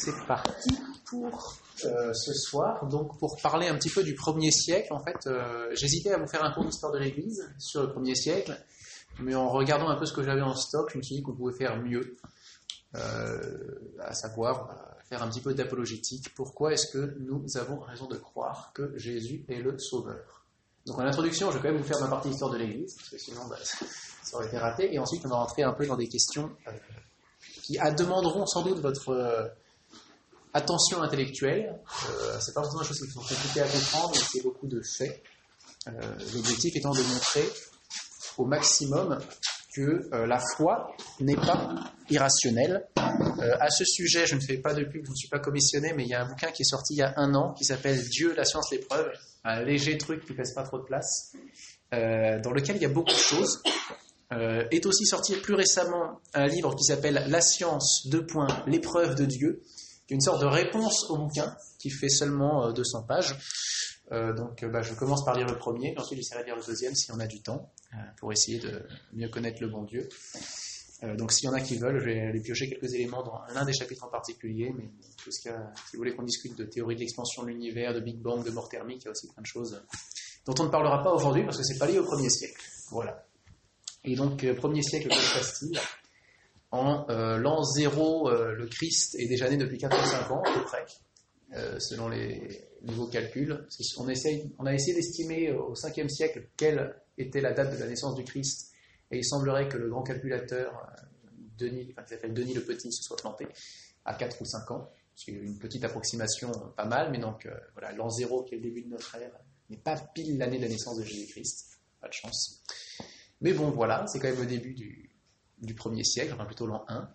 c'est parti pour euh, ce soir. Donc, pour parler un petit peu du premier siècle, en fait, euh, j'hésitais à vous faire un cours d'histoire de l'Église sur le premier siècle, mais en regardant un peu ce que j'avais en stock, je me suis dit qu'on pouvait faire mieux, euh, à savoir faire un petit peu d'apologétique. Pourquoi est-ce que nous avons raison de croire que Jésus est le Sauveur? Donc, en introduction, je vais quand même vous faire ma partie histoire de l'Église, parce que sinon, bah, ça aurait été raté. Et ensuite, on va rentrer un peu dans des questions qui demanderont sans doute votre attention intellectuelle. Euh, c'est pas forcément des choses qui sont compliquées à comprendre, mais c'est beaucoup de faits. Euh, l'objectif étant de montrer au maximum que la foi n'est pas irrationnelle. à ce sujet, je ne fais pas de pub, je ne suis pas commissionné, mais il y a un bouquin qui est sorti il y a un an qui s'appelle Dieu, la science, l'épreuve, un léger truc qui ne pèse pas trop de place, dans lequel il y a beaucoup de choses. Euh, est aussi sorti plus récemment un livre qui s'appelle La science, deux points, l'épreuve de Dieu, une sorte de réponse au bouquin, qui fait seulement 200 euh, pages. Euh, donc bah, je commence par lire le premier, ensuite j'essaierai de lire le deuxième si on a du temps, pour essayer de mieux connaître le bon Dieu. donc s'il y en a qui veulent, je vais aller piocher quelques éléments dans l'un des chapitres en particulier, mais tout ce si vous voulez qu'on discute de théorie de l'expansion de l'univers, de Big Bang, de mort thermique, il y a aussi plein de choses dont on ne parlera pas aujourd'hui parce que c'est pas lié au premier siècle. Voilà. Et donc, euh, premier siècle, que se passe-t-il En euh, l'an 0, euh, le Christ est déjà né depuis 405 ans, à peu près, selon les nouveaux calculs. On, essaye, on a essayé d'estimer au 5e siècle quelle était la date de la naissance du Christ, et il semblerait que le grand calculateur, Denis, enfin, qui s'appelle Denis le Petit, se soit planté à 4 ou 5 ans. C'est une petite approximation pas mal, mais donc voilà, l'an 0, qui est le début de notre ère, n'est pas pile l'année de la naissance de Jésus-Christ. Pas de chance. Mais bon, voilà, c'est quand même le début du, premier siècle, enfin plutôt l'an 1.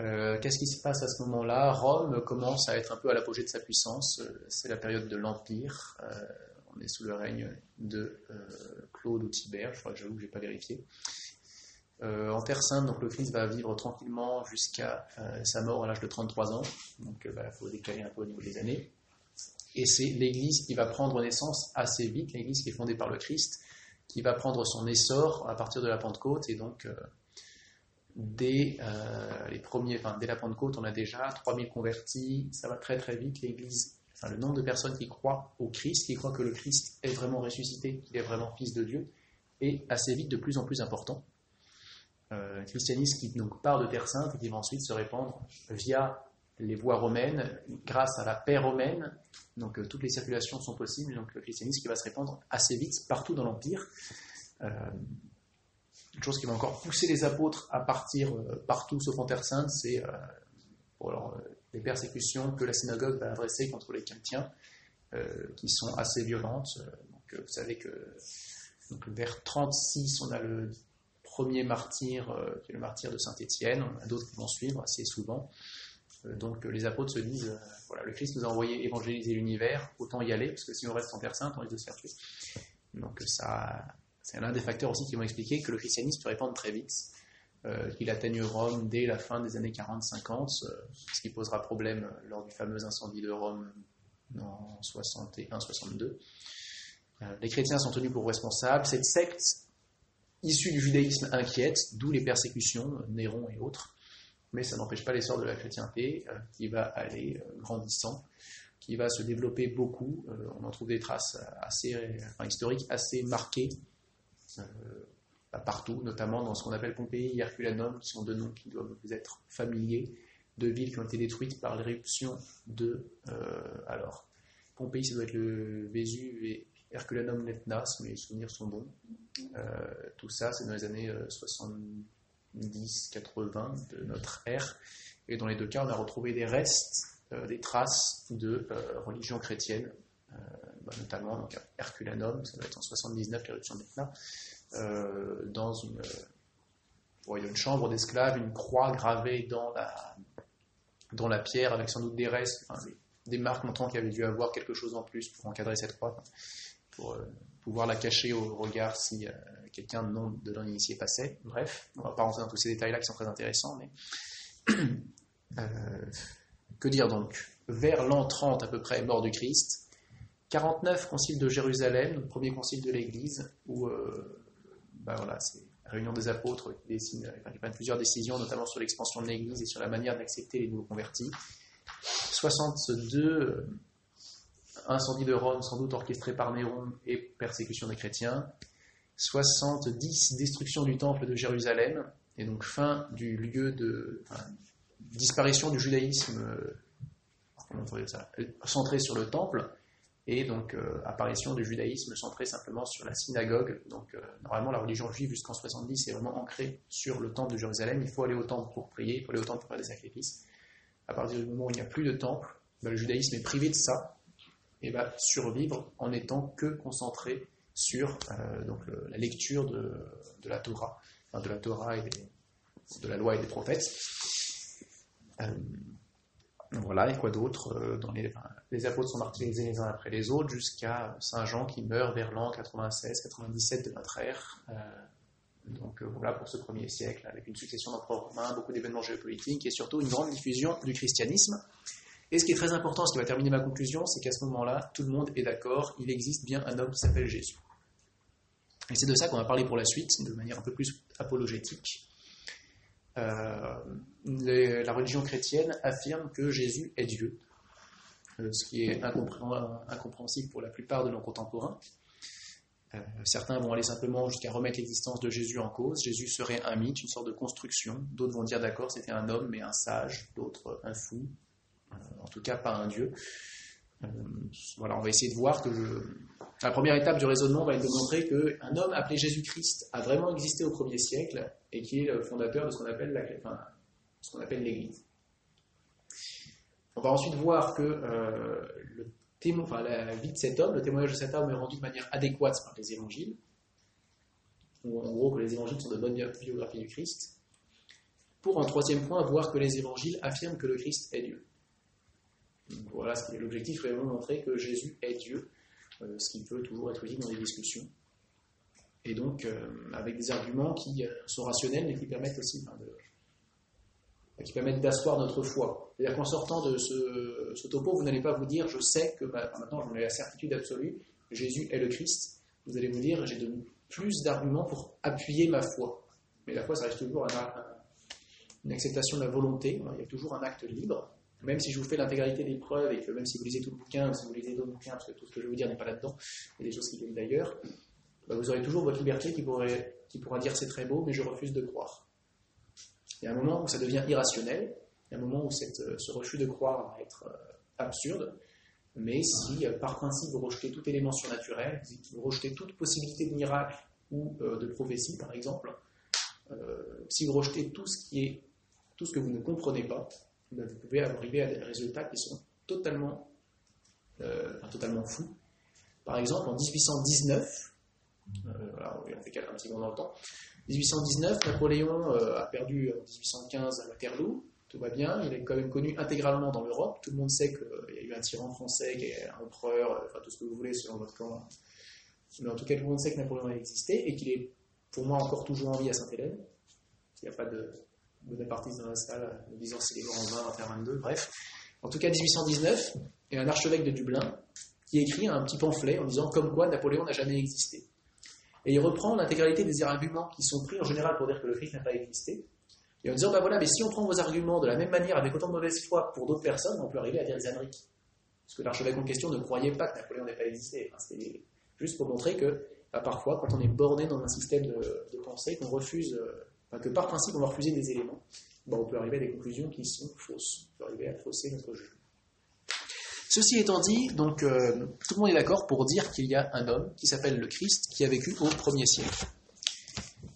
Euh, qu'est-ce qui se passe à ce moment-là? Rome commence à être un peu à l'apogée de sa puissance. Euh, c'est la période de l'Empire. Euh, on est sous le règne de Claude ou Tibère, je crois que j'avoue que je n'ai pas vérifié. en Terre Sainte, donc le Christ va vivre tranquillement jusqu'à sa mort à l'âge de 33 ans. Donc il bah, faut décaler un peu au niveau des années. Et c'est l'Église qui va prendre naissance assez vite, l'Église qui est fondée par le Christ, qui va prendre son essor à partir de la Pentecôte. Et donc, dès, euh, les premiers, enfin, dès la Pentecôte, on a déjà 3000 convertis. Ça va très très vite. L'Église, enfin, le nombre de personnes qui croient au Christ, qui croient que le Christ est vraiment ressuscité, qu'il est vraiment Fils de Dieu, est assez vite de plus en plus important. Euh, christianisme qui donc part de Terre Sainte et qui va ensuite se répandre via les voies romaines, grâce à la paix romaine, donc euh, toutes les circulations sont possibles, donc le christianisme qui va se répandre assez vite partout dans l'Empire. Euh, chose qui va encore pousser les apôtres à partir euh, partout sauf en Terre Sainte, c'est les persécutions que la synagogue va adresser contre les chrétiens, qui sont assez violentes. Donc, vous savez que vers 36, on a le premier martyr, qui est le martyr de Saint-Étienne, on a d'autres qui vont suivre assez souvent. Euh, donc les apôtres se disent, euh, voilà, le Christ nous a envoyé évangéliser l'univers, autant y aller, parce que si on reste en Terre Sainte, on risque de se faire tuer. Donc ça, c'est l'un des facteurs aussi qui vont expliquer que le christianisme se répande très vite, euh, qu'il atteigne Rome dès la fin des années 40-50, ce qui posera problème lors du fameux incendie de Rome en 61-62. les chrétiens sont tenus pour responsables. Cette secte issue du judaïsme inquiète, d'où les persécutions, Néron et autres mais ça n'empêche pas l'essor de la chrétienté euh, qui va aller euh, grandissant, qui va se développer beaucoup. Euh, on en trouve des traces assez, historiques assez marquées bah, partout, notamment dans ce qu'on appelle Pompéi et Herculanum, qui sont deux noms qui doivent vous être familiers, deux villes qui ont été détruites par l'éruption de. alors, Pompéi, ça doit être le Vésuve et Herculanum l'Etna, si mes souvenirs sont bons. tout ça, c'est dans les années 60. 10, 80 de notre ère. Et dans les deux cas, on a retrouvé des restes, euh, des traces de euh, religion chrétienne, euh, bah, notamment donc, Herculanum, ça va être en 79, l'éruption d'Etna, dans une, une chambre d'esclaves, une croix gravée dans la, dans la pierre, avec sans doute des restes, des, marques montrant qu'il avait dû avoir quelque chose en plus pour encadrer cette croix, pour pouvoir la cacher au regard si quelqu'un non de l'initié passait. Bref, on ne va pas rentrer dans tous ces détails-là qui sont très intéressants, mais euh, que dire donc? Vers l'an 30 à peu près, mort du Christ, 49 concile de Jérusalem, le premier concile de l'Église, où euh, ben voilà, c'est la réunion des apôtres qui, décide, prennent plusieurs décisions, notamment sur l'expansion de l'Église et sur la manière d'accepter les nouveaux convertis. 62 incendie de Rome, sans doute orchestré par Néron et persécution des chrétiens. 70 destruction du temple de Jérusalem, et donc fin du lieu de disparition du judaïsme centré sur le temple, et donc euh, apparition du judaïsme centré simplement sur la synagogue. Donc euh, normalement la religion juive jusqu'en 70 est vraiment ancrée sur le temple de Jérusalem. Il faut aller au temple pour prier, il faut aller au temple pour faire des sacrifices. À partir du moment où il n'y a plus de temple, ben, le judaïsme est privé de ça et va survivre en n'étant que concentré sur euh, donc la lecture de, la Torah, de la Torah et de la loi et des prophètes. Voilà, et quoi d'autre euh, dans les, les, apôtres sont martyrisés les uns après les autres jusqu'à Saint Jean qui meurt vers l'an 96-97 de notre ère. Euh, donc euh, voilà pour ce premier siècle, avec une succession d'empereurs romains, beaucoup d'événements géopolitiques et surtout une grande diffusion du christianisme. Et ce qui est très important, ce qui va terminer ma conclusion, c'est qu'à ce moment-là, tout le monde est d'accord, il existe bien un homme qui s'appelle Jésus. Et c'est de ça qu'on va parler pour la suite, de manière un peu plus apologétique. Euh, la religion chrétienne affirme que Jésus est Dieu, euh, ce qui est incompréhensible pour la plupart de nos contemporains. Euh, certains vont aller simplement jusqu'à remettre l'existence de Jésus en cause. Jésus serait un mythe, une sorte de construction. D'autres vont dire d'accord, c'était un homme, mais un sage. D'autres, un fou. en tout cas, pas un dieu. voilà, on va essayer de voir que la première étape du raisonnement va être de montrer qu'un homme appelé Jésus-Christ a vraiment existé au premier siècle et qui est le fondateur de ce qu'on appelle l'Église. On va ensuite voir que euh, le enfin, la vie de cet homme, le témoignage de cet homme est rendu de manière adéquate par les évangiles, ou en gros que les évangiles sont de bonnes biographies du Christ, pour en troisième point voir que les évangiles affirment que le Christ est Dieu. voilà qui est l'objectif, vraiment montrer que Jésus est Dieu, euh, ce qui peut toujours être dit dans les discussions. Et donc, euh, avec des arguments qui sont rationnels, mais qui permettent aussi de, qui permettent d'asseoir notre foi. C'est-à-dire qu'en sortant de ce, topo, vous n'allez pas vous dire, je sais que bah, maintenant j'en ai la certitude absolue, Jésus est le Christ. Vous allez vous dire, j'ai de plus d'arguments pour appuyer ma foi. Mais la foi, ça reste toujours une acceptation de la volonté. Il y a toujours un acte libre. Même si je vous fais l'intégralité des preuves et que même si vous lisez tout le bouquin, ou si vous lisez d'autres bouquins, parce que tout ce que je vais vous dire n'est pas là-dedans, il y a des choses qui viennent d'ailleurs, bah, vous aurez toujours votre liberté qui, pourrait, qui pourra dire c'est très beau, mais je refuse de croire. Il y a un moment où ça devient irrationnel, il y a un moment où euh, ce refus de croire va être euh, absurde, mais si euh, par principe vous rejetez tout élément surnaturel, vous rejetez toute possibilité de miracle ou de prophétie par exemple, si vous rejetez tout ce qui est tout ce que vous ne comprenez pas, ben, vous pouvez arriver à des résultats qui sont totalement, totalement fous. Par exemple, en 1819, voilà, on fait un petit moment dans le temps, 1819, Napoléon euh, a perdu en 1815 à Waterloo, tout va bien, il est quand même connu intégralement dans l'Europe, tout le monde sait qu'il y a eu un tyran français, qui est un empereur, euh, enfin tout ce que vous voulez selon votre camp, mais en tout cas tout le monde sait que Napoléon a existé et qu'il est pour moi encore toujours en vie à Sainte-Hélène. Il n'y a pas de bonapartiste dans la salle me disant s'il est mort en 20, 22, bref. En tout cas, 1819, il y a un archevêque de Dublin qui écrit un petit pamphlet en disant comme quoi Napoléon n'a jamais existé. Et il reprend l'intégralité des arguments qui sont pris en général pour dire que le Christ n'a pas existé. Et en disant, bah voilà, mais si on prend vos arguments de la même manière avec autant de mauvaise foi pour d'autres personnes, on peut arriver à dire des âneries. Parce que l'archevêque en question ne croyait pas que Napoléon n'ait pas existé. C'était juste pour montrer que bah, parfois, quand on est borné dans un système de, pensée, qu'on refuse, euh, que par principe on va refuser des éléments, bah, on peut arriver à des conclusions qui sont fausses. On peut arriver à fausser notre jugement. Ceci étant dit, donc euh, tout le monde est d'accord pour dire qu'il y a un homme qui s'appelle le Christ qui a vécu au premier siècle.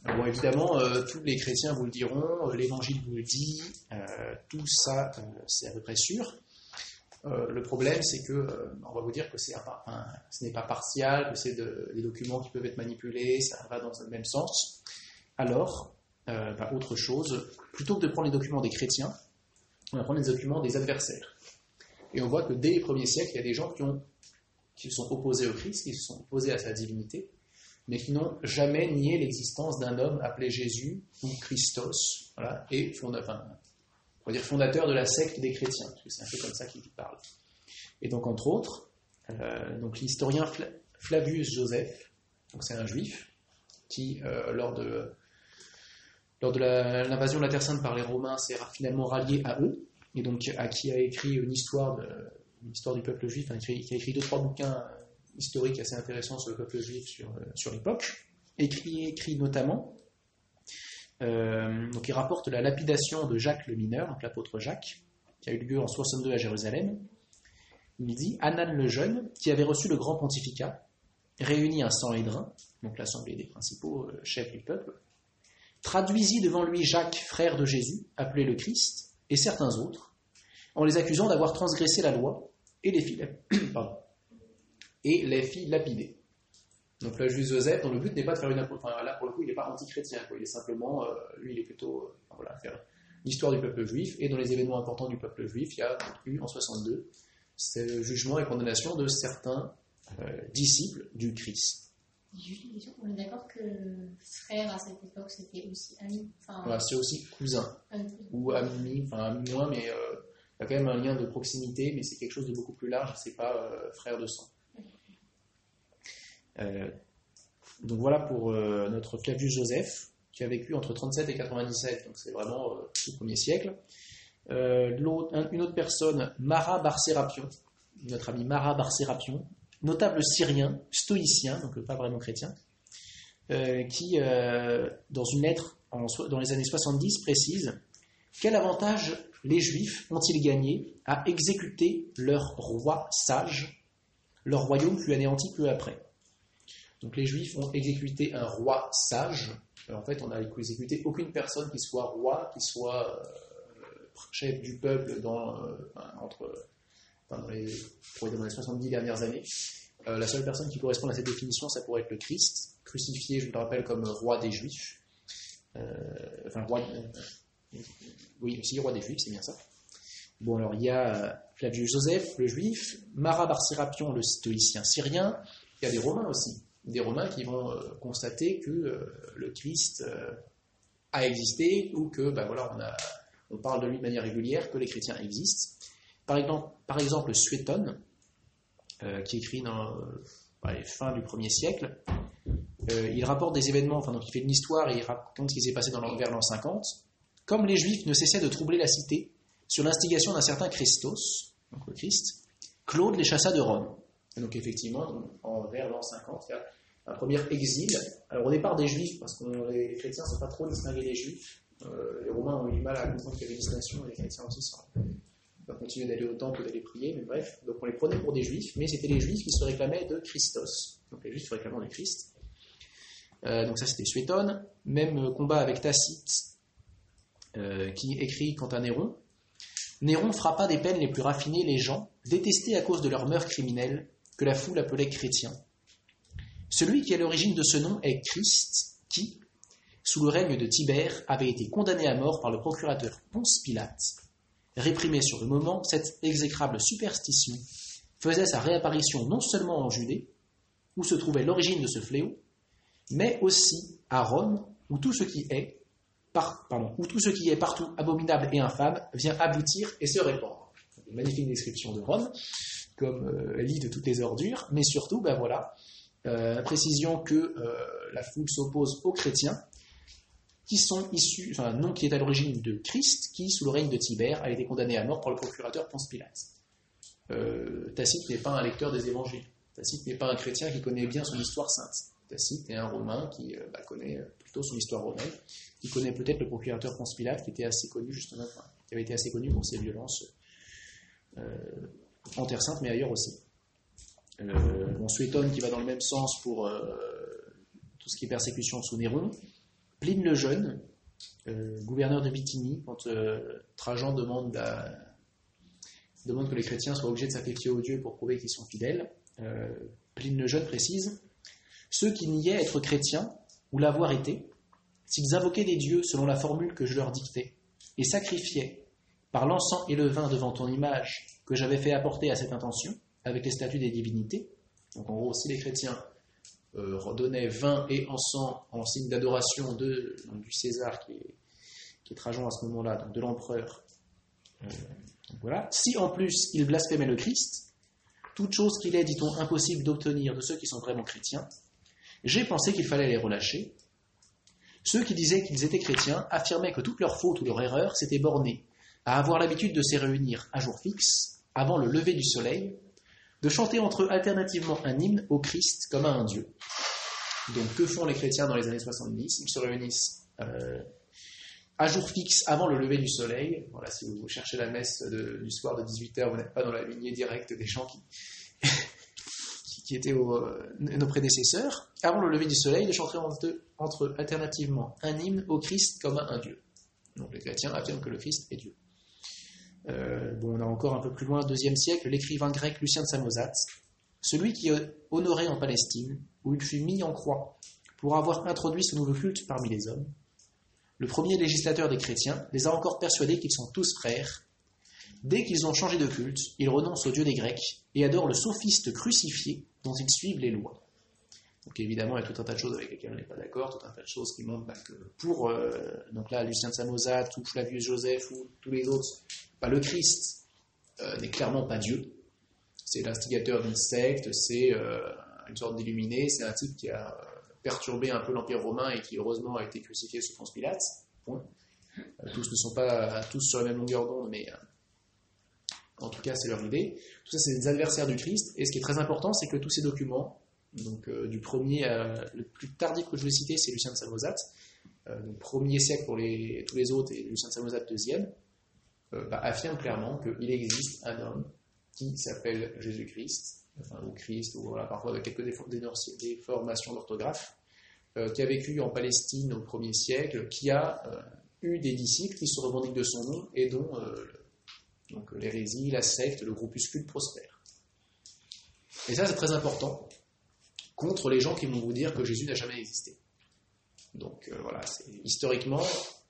Bon, évidemment, euh, tous les chrétiens vous le diront, euh, l'Évangile vous le dit, tout ça, c'est à peu près sûr. le problème, c'est que on va vous dire que ce n'est pas partial, que c'est des documents qui peuvent être manipulés, ça va dans le même sens. Alors, bah, autre chose, plutôt que de prendre les documents des chrétiens, on va prendre les documents des adversaires. Et on voit que dès les premiers siècles, il y a des gens qui, sont opposés au Christ, qui se sont opposés à sa divinité, mais qui n'ont jamais nié l'existence d'un homme appelé Jésus ou Christos, voilà, et fondateur, on va dire fondateur de la secte des chrétiens, parce que c'est un peu comme ça qu'il parle. Et donc, entre autres, euh, l'historien Flavius Joseph, c'est un juif, qui, euh, lors de, lors de l'invasion de la Terre Sainte par les Romains, s'est finalement rallié à eux, et donc à qui a écrit une histoire, de, une du peuple juif, qui a écrit deux, trois bouquins historiques assez intéressants sur le peuple juif sur, sur l'époque, écrit, écrit notamment, donc il rapporte la lapidation de Jacques le mineur, l'apôtre Jacques, qui a eu lieu en 62 à Jérusalem. Il dit Anan le jeune, qui avait reçu le grand pontificat, réunit un Sanhédrin, donc l'assemblée des principaux chefs du peuple, traduisit devant lui Jacques, frère de Jésus, appelé le Christ, et certains autres, en les accusant d'avoir transgressé la loi et les fit, lapidées. Donc là, juste Joseph, dont le but n'est pas de faire une enfin là pour le coup, il n'est pas anti-chrétien, il est simplement, euh, lui, il est plutôt, euh, voilà, faire l'histoire du peuple juif, et dans les événements importants du peuple juif, il y a eu en 62 ce jugement et condamnation de certains euh, disciples du Christ. On est d'accord que frère à cette époque c'était aussi ami? Enfin, c'est aussi cousin ou ami, enfin ami moins, mais euh, il y a quand même un lien de proximité, mais c'est quelque chose de beaucoup plus large. C'est pas euh, frère de sang. Euh, donc voilà pour notre Flavius Joseph qui a vécu entre 37 et 97, donc c'est vraiment le premier siècle. une autre personne, Mara Barsérapion, notre ami Mara Barsérapion, notable syrien, stoïcien, donc pas vraiment chrétien, euh, qui, euh, dans une lettre dans les années 70, précise Quel avantage les Juifs ont-ils gagné à exécuter leur roi sage Leur royaume fut anéanti peu après? Donc les Juifs ont exécuté un roi sage. en fait, on n'a exécuté aucune personne qui soit roi, qui soit euh, chef du peuple entre dans les, dans les 70 dernières années. Euh, la seule personne qui correspond à cette définition, ça pourrait être le Christ, crucifié, je le rappelle, comme roi des Juifs. Euh, enfin, roi. Euh, oui, aussi roi des Juifs, c'est bien ça. Bon, alors il y a Flavius Joseph, le juif, Mara Serapion, le stoïcien syrien, il y a des Romains aussi. Des Romains qui vont constater que le Christ a existé ou que, ben voilà, on, a, on parle de lui de manière régulière, que les chrétiens existent. Par exemple, par Suétone, euh, qui écrit dans euh, les fins du 1er siècle, euh, il rapporte des événements, enfin donc il fait une histoire et il raconte ce qui s'est passé dans l'an 50. Comme les Juifs ne cessaient de troubler la cité, sur l'instigation d'un certain Christos, donc le Christ, Claude les chassa de Rome. donc effectivement, en, vers l'an 50, il y a un premier exil. Alors au départ des Juifs, parce que les chrétiens ne sont pas trop distingués des Juifs, les Romains ont eu du mal à comprendre qu'il y avait une distinction, et les chrétiens aussi sont va continuer d'aller au temple, d'aller prier, mais bref, donc on les prenait pour des juifs, mais c'était les juifs qui se réclamaient de Christos, donc les juifs se réclamaient de Christ. Euh, donc ça c'était Suétone, même combat avec Tacite, euh, qui écrit quant à Néron. Néron frappa des peines les plus raffinées les gens, détestés à cause de leurs mœurs criminelles, que la foule appelait chrétiens. Celui qui est l'origine de ce nom est Christ, qui, sous le règne de Tibère, avait été condamné à mort par le procurateur Ponce Pilate Réprimée sur le moment, cette exécrable superstition faisait sa réapparition non seulement en Judée, où se trouvait l'origine de ce fléau, mais aussi à Rome, où tout ce qui est, où tout ce qui est partout abominable et infâme vient aboutir et se répandre. Une magnifique description de Rome, comme euh, lit de toutes les ordures, mais surtout, ben voilà, euh, précision que euh, la foule s'oppose aux chrétiens, qui sont issus, enfin nom qui est à l'origine de Christ, qui, sous le règne de Tibère, a été condamné à mort par le procurateur Ponce Pilate. Euh, Tacite n'est pas un lecteur des évangiles. Tacite n'est pas un chrétien qui connaît bien son histoire sainte. Tacite est un Romain qui euh, bah, connaît euh, plutôt son histoire romaine, qui connaît peut-être le procurateur Ponce Pilate, qui était assez connu justement, qui avait été assez connu pour ses violences en Terre Sainte, mais ailleurs aussi. on s'étonne qui va dans le même sens pour tout ce qui est persécution sous Néron. Pline le Jeune, euh, gouverneur de Bithynie, quand euh, Trajan demande, que les chrétiens soient obligés de sacrifier aux dieux pour prouver qu'ils sont fidèles, euh, Pline le Jeune précise Ceux qui niaient être chrétiens ou l'avoir été, s'ils invoquaient des dieux selon la formule que je leur dictais, et sacrifiaient par l'encens et le vin devant ton image que j'avais fait apporter à cette intention, avec les statuts des divinités, donc en gros, si les chrétiens euh, vin et encens en signe d'adoration de, du César, qui est, qui est Trajan à ce moment-là, donc de l'empereur. Euh, voilà. Si en plus il blasphémait le Christ, toute chose qu'il est, dit-on, impossible d'obtenir de ceux qui sont vraiment chrétiens, j'ai pensé qu'il fallait les relâcher. Ceux qui disaient qu'ils étaient chrétiens affirmaient que toute leur faute ou leur erreur s'était bornée à avoir l'habitude de se réunir à jour fixe, avant le lever du soleil, de chanter entre eux alternativement un hymne au Christ comme à un Dieu. Donc que font les chrétiens dans les années 70 Ils se réunissent euh, à jour fixe avant le lever du soleil. Voilà, si vous cherchez la messe du soir de 18h, vous n'êtes pas dans la lignée directe des gens qui, étaient euh, nos prédécesseurs. Avant le lever du soleil, de chanter entre, entre alternativement un hymne au Christ comme à un Dieu. Donc les chrétiens affirment que le Christ est Dieu. Euh, bon, on a encore un peu plus loin, deuxième siècle, l'écrivain grec Lucien de Samosate, celui qui est honoré en Palestine, où il fut mis en croix pour avoir introduit ce nouveau culte parmi les hommes. Le premier législateur des chrétiens les a encore persuadés qu'ils sont tous frères. Dès qu'ils ont changé de culte, ils renoncent au Dieu des Grecs et adorent le sophiste crucifié dont ils suivent les lois. Donc évidemment, il y a tout un tas de choses avec lesquelles on n'est pas d'accord, tout un tas de choses qui montrent bah, que pour, euh, donc là, Lucien de Samosate ou Flavius Joseph ou tous les autres, bah, le Christ euh, n'est clairement pas Dieu. C'est l'instigateur d'une secte, c'est euh, une sorte d'illuminé, c'est un type qui a perturbé un peu l'Empire romain et qui heureusement a été crucifié sous Ponce Pilate. tous ne sont pas tous sur la même longueur d'onde, mais en tout cas c'est leur idée. Tout ça c'est des adversaires du Christ. Et ce qui est très important, c'est que tous ces documents, donc euh, du premier, le plus tardif que je vais citer, c'est Lucien de Samosate, euh, donc premier siècle pour tous les autres et Lucien de Samosate deuxième, euh, bah, affirme clairement qu'il existe un homme qui s'appelle Jésus-Christ, ou Christ, ou voilà, parfois avec quelques déformations d'orthographe, qui a vécu en Palestine au premier siècle, qui a eu des disciples qui se revendiquent de son nom et dont l'hérésie, la secte, le groupuscule prospère. Et ça, c'est très important contre les gens qui vont vous dire que Jésus n'a jamais existé. Donc euh, voilà, historiquement,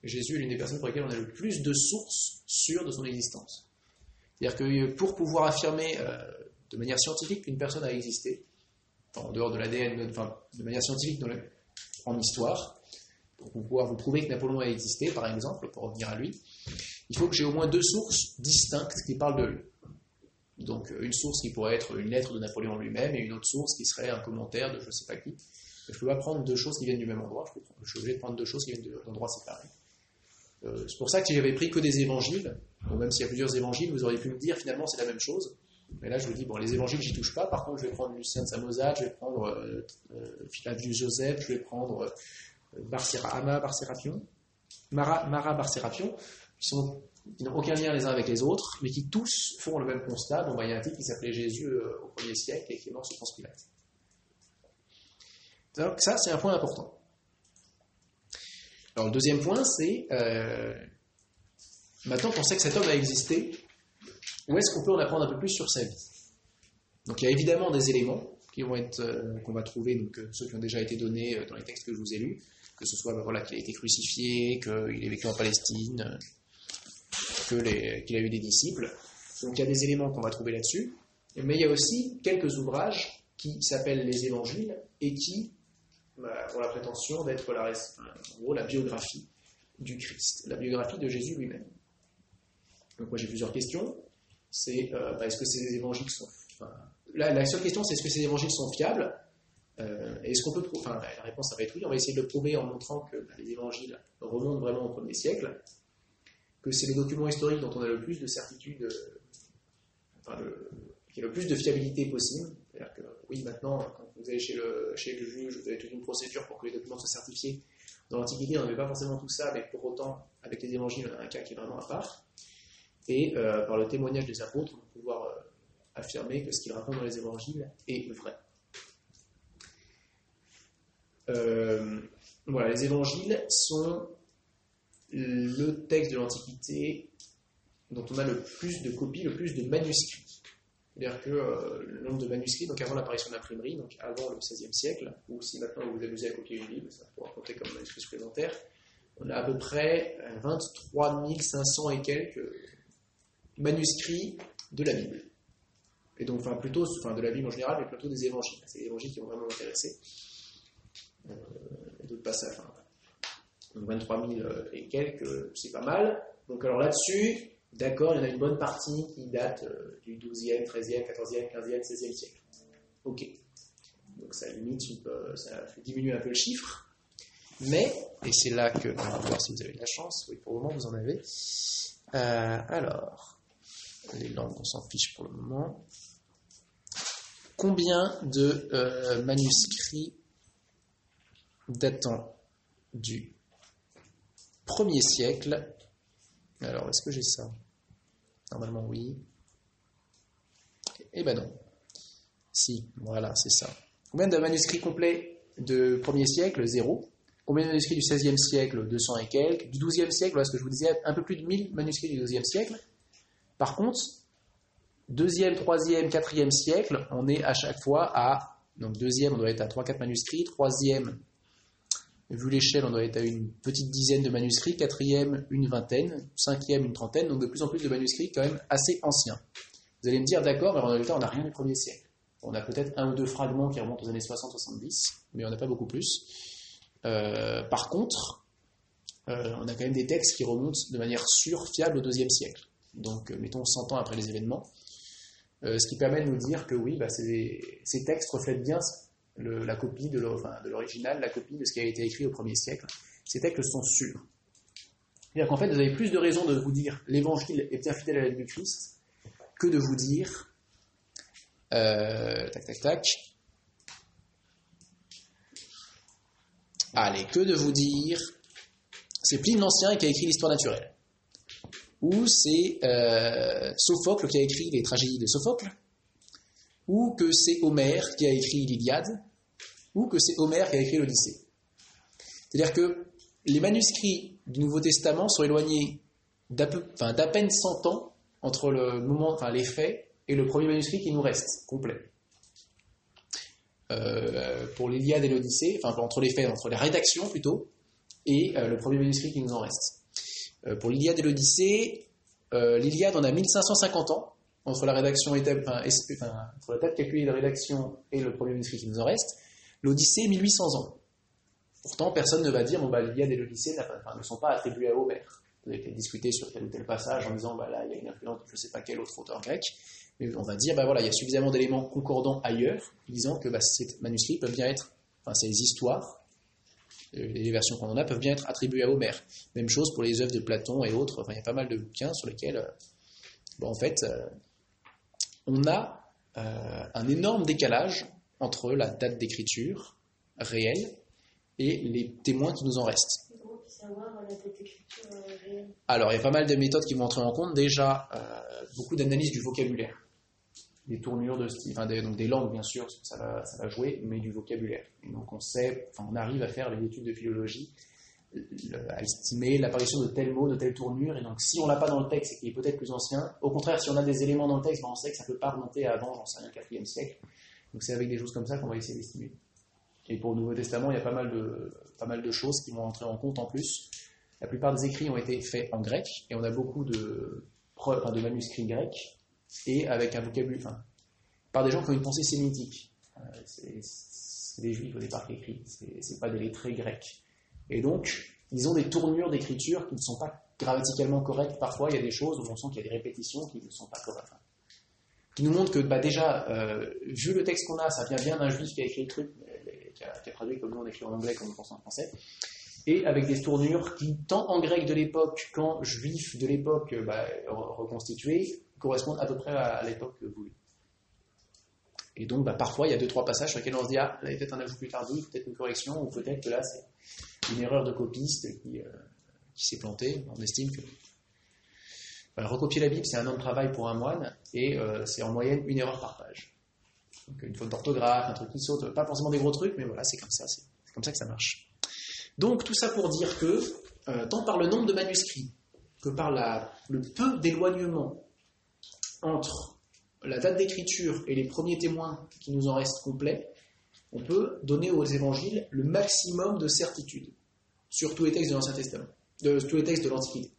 Jésus est l'une des personnes pour lesquelles on a le plus de sources sûres de son existence. C'est-à-dire que euh, pour pouvoir affirmer euh, de manière scientifique qu'une personne a existé, en dehors de l'ADN, enfin, de manière scientifique en histoire, pour pouvoir vous prouver que Napoléon a existé, par exemple, pour revenir à lui, il faut que j'ai au moins deux sources distinctes qui parlent de lui. Donc euh, une source qui pourrait être une lettre de Napoléon lui-même et une autre source qui serait un commentaire de je ne sais pas qui. Je ne peux pas prendre deux choses qui viennent du même endroit, je, suis obligé de prendre deux choses qui viennent d'endroits séparés. Euh, c'est pour ça que si j'avais pris que des évangiles, même s'il y a plusieurs évangiles, vous auriez pu me dire finalement c'est la même chose. Mais là je vous dis, bon, les évangiles j'y touche pas, par contre je vais prendre Lucien de Samosate, je vais prendre euh, euh Joseph, je vais prendre Barcera, Barcérapion, Mara, Mara qui sont qui n'ont aucun lien les uns avec les autres, mais qui tous font le même constat. Bon, bah, il y a un type qui s'appelait Jésus euh, au 1er siècle et qui est mort sous Ponce Pilate. Donc ça, c'est un point important. Alors le deuxième point, c'est euh, maintenant qu'on sait que cet homme a existé, où est-ce qu'on peut en apprendre un peu plus sur sa vie? Donc il y a évidemment des éléments qui vont être euh, qu'on va trouver, donc ceux qui ont déjà été donnés dans les textes que je vous ai lus, que ce soit voilà qu'il a été crucifié, qu'il est vécu en Palestine, qu'il a eu des disciples. Donc il y a des éléments qu'on va trouver là-dessus. Mais il y a aussi quelques ouvrages qui s'appellent les évangiles et qui bah, ont la prétention d'être la, biographie du Christ, la biographie de Jésus lui-même. Donc moi j'ai plusieurs questions. C'est euh, bah, est-ce que ces évangiles sont... la seule question c'est est-ce que ces évangiles sont fiables? Euh, Est-ce qu'on peut... La réponse ça va être oui. On va essayer de le prouver en montrant que bah, les évangiles remontent vraiment au premier siècle que c'est les documents historiques dont on a le plus de certitude, euh, enfin, le, qui a le plus de fiabilité possible. C'est-à-dire que, oui, maintenant, quand vous allez chez le, chez le juge, vous avez toute une procédure pour que les documents soient certifiés. Dans l'Antiquité, on n'avait pas forcément tout ça, mais pour autant, avec les évangiles, on a un cas qui est vraiment à part. Et euh, par le témoignage des apôtres, on va pouvoir euh, affirmer que ce qu'ils racontent dans les évangiles est vrai. voilà, les évangiles sont le texte de l'Antiquité dont on a le plus de copies, le plus de manuscrits. C'est-à-dire que euh, le nombre de manuscrits, donc avant l'apparition de l'imprimerie, donc avant le XVIe siècle, ou si maintenant vous vous amusez à copier une Bible, ça pourra compter comme manuscrit supplémentaire, on a à peu près 23 500 et quelques manuscrits de la Bible. Et donc, enfin, plutôt, enfin, de la Bible en général, mais plutôt des évangiles. C'est les évangiles qui ont vraiment intéressé. Euh, d'autres passages, enfin, 23 000 euh, et quelques, c'est pas mal. Donc alors là-dessus, d'accord, il y en a une bonne partie qui date euh, du 12e, 13e, 14e, 15e, 16e siècle. Ok. Donc ça limite, ça fait diminuer un peu le chiffre. Mais, et c'est là que, on va voir si vous avez de la chance, oui, pour le moment vous en avez. Euh, alors, les langues, on s'en fiche pour le moment. Combien de euh, manuscrits datant du premier siècle Alors, est-ce que j'ai ça? Normalement, oui. Eh ben non. Si, voilà, c'est ça. Combien de manuscrits complets de premier siècle? Zéro. Combien de manuscrits du XVIe siècle? 200 et quelques. Du XIIe siècle, voilà ce que je vous disais, un peu plus de 1000 manuscrits du XIIe siècle. Par contre, deuxième, troisième, quatrième siècle, on est à chaque fois à. Donc, deuxième, on doit être à 3-4 manuscrits. Troisième, vu l'échelle, on doit être à une petite dizaine de manuscrits. Quatrième, une vingtaine. Cinquième, une trentaine. Donc, de plus en plus de manuscrits, quand même assez anciens. Vous allez me dire, d'accord, mais en réalité, on n'a rien du premier siècle. On a peut-être un ou deux fragments qui remontent aux années 60-70, mais on n'a pas beaucoup plus. Euh, par contre, euh, on a quand même des textes qui remontent de manière sûre, fiable au deuxième siècle. Donc, euh, mettons 100 ans après les événements. ce qui permet de nous dire que oui, bah, ces textes reflètent bien la copie de l'original, la copie de ce qui a été écrit au premier siècle. Ces textes sont sûrs. C'est-à-dire qu'en fait, vous avez plus de raisons de vous dire l'évangile est bien fidèle à la vie du Christ que de vous dire tac tac tac Allez, que de vous dire, c'est Pline l'Ancien qui a écrit l'histoire naturelle. Ou c'est euh, Sophocle qui a écrit les tragédies de Sophocle. Ou que c'est Homère qui a écrit l'Iliade. Ou que c'est Homère qui a écrit l'Odyssée. C'est-à-dire que les manuscrits du Nouveau Testament sont éloignés d'à peine 100 ans entre le les faits et le premier manuscrit qui nous reste, complet. Euh, pour l'Iliade et l'Odyssée, enfin entre les faits, entre les rédactions plutôt, et euh, le premier manuscrit qui nous en reste. Euh, pour l'Iliade et l'Odyssée, l'Iliade en a 1550 ans, entre la rédaction enfin, calculée de rédaction et le premier manuscrit qui nous en reste. L'Odyssée, 1800 ans. Pourtant, personne ne va dire, bon, bah, l'Iliade et l'Odyssée ne sont pas attribués à Homère. Vous avez discuté sur tel ou tel passage en disant, bah, là, il y a une influence de je ne sais pas quel autre auteur grec on va dire, bah voilà, il y a suffisamment d'éléments concordants ailleurs, disant que bah, ces manuscrits peuvent bien être, enfin ces histoires, euh, les versions qu'on en a peuvent bien être attribuées à Homère. Même chose pour les œuvres de Platon et autres. Enfin, il y a pas mal de bouquins sur lesquels, euh, en fait, euh, on a un énorme décalage entre la date d'écriture réelle et les témoins qui nous en restent. Alors, il y a pas mal de méthodes qui vont entrer en compte. Déjà, beaucoup d'analyse du vocabulaire des tournures de style, enfin des, donc des langues bien sûr, ça va, ça va jouer, mais du vocabulaire. Et donc on sait, enfin on arrive à faire les études de philologie, à estimer l'apparition de tel mot, de telle tournure, et donc si on l'a pas dans le texte et qu'il est peut-être plus ancien, au contraire, si on a des éléments dans le texte, ben on sait que ça peut pas remonter avant, j'en sais rien, 4 siècle. Donc c'est avec des choses comme ça qu'on va essayer d'estimer. Et pour le Nouveau Testament, il y a pas mal de, choses qui vont entrer en compte en plus. La plupart des écrits ont été faits en grec, et on a beaucoup de, manuscrits grecs et avec un vocabulaire, par des gens qui ont une pensée sémitique. Euh, c'est des juifs au départ qui écrivent, c'est pas des lettrés grecs. Et donc, ils ont des tournures d'écriture qui ne sont pas grammaticalement correctes. Parfois, il y a des choses où on sent qu'il y a des répétitions qui ne sont pas correctes. qui nous montrent que bah, déjà, euh, vu le texte qu'on a, ça vient bien d'un juif qui a écrit le truc, qui a, qui traduit comme nous on écrit en anglais, comme on pense en français et avec des tournures qui, tant en grec de l'époque qu'en juif de l'époque bah, reconstitué, correspondent à peu près à, l'époque voulue. Et donc, bah, parfois, il y a deux, trois passages sur lesquels on se dit, ah, là, il y a peut-être un ajout plus tardif, peut-être une correction, ou peut-être que là, c'est une erreur de copiste qui, euh, qui s'est plantée. On estime que. recopier la Bible, c'est un an de travail pour un moine, et euh, c'est en moyenne une erreur par page. Une faute d'orthographe, un truc qui saute, pas forcément des gros trucs, mais voilà, c'est comme ça, c'est comme ça que ça marche. Donc, tout ça pour dire que, euh, tant par le nombre de manuscrits que par la, le peu d'éloignement entre la date d'écriture et les premiers témoins qui nous en restent complets, on peut donner aux évangiles le maximum de certitude sur tous les textes de l'Ancien Testament, de tous les textes de l'Antiquité.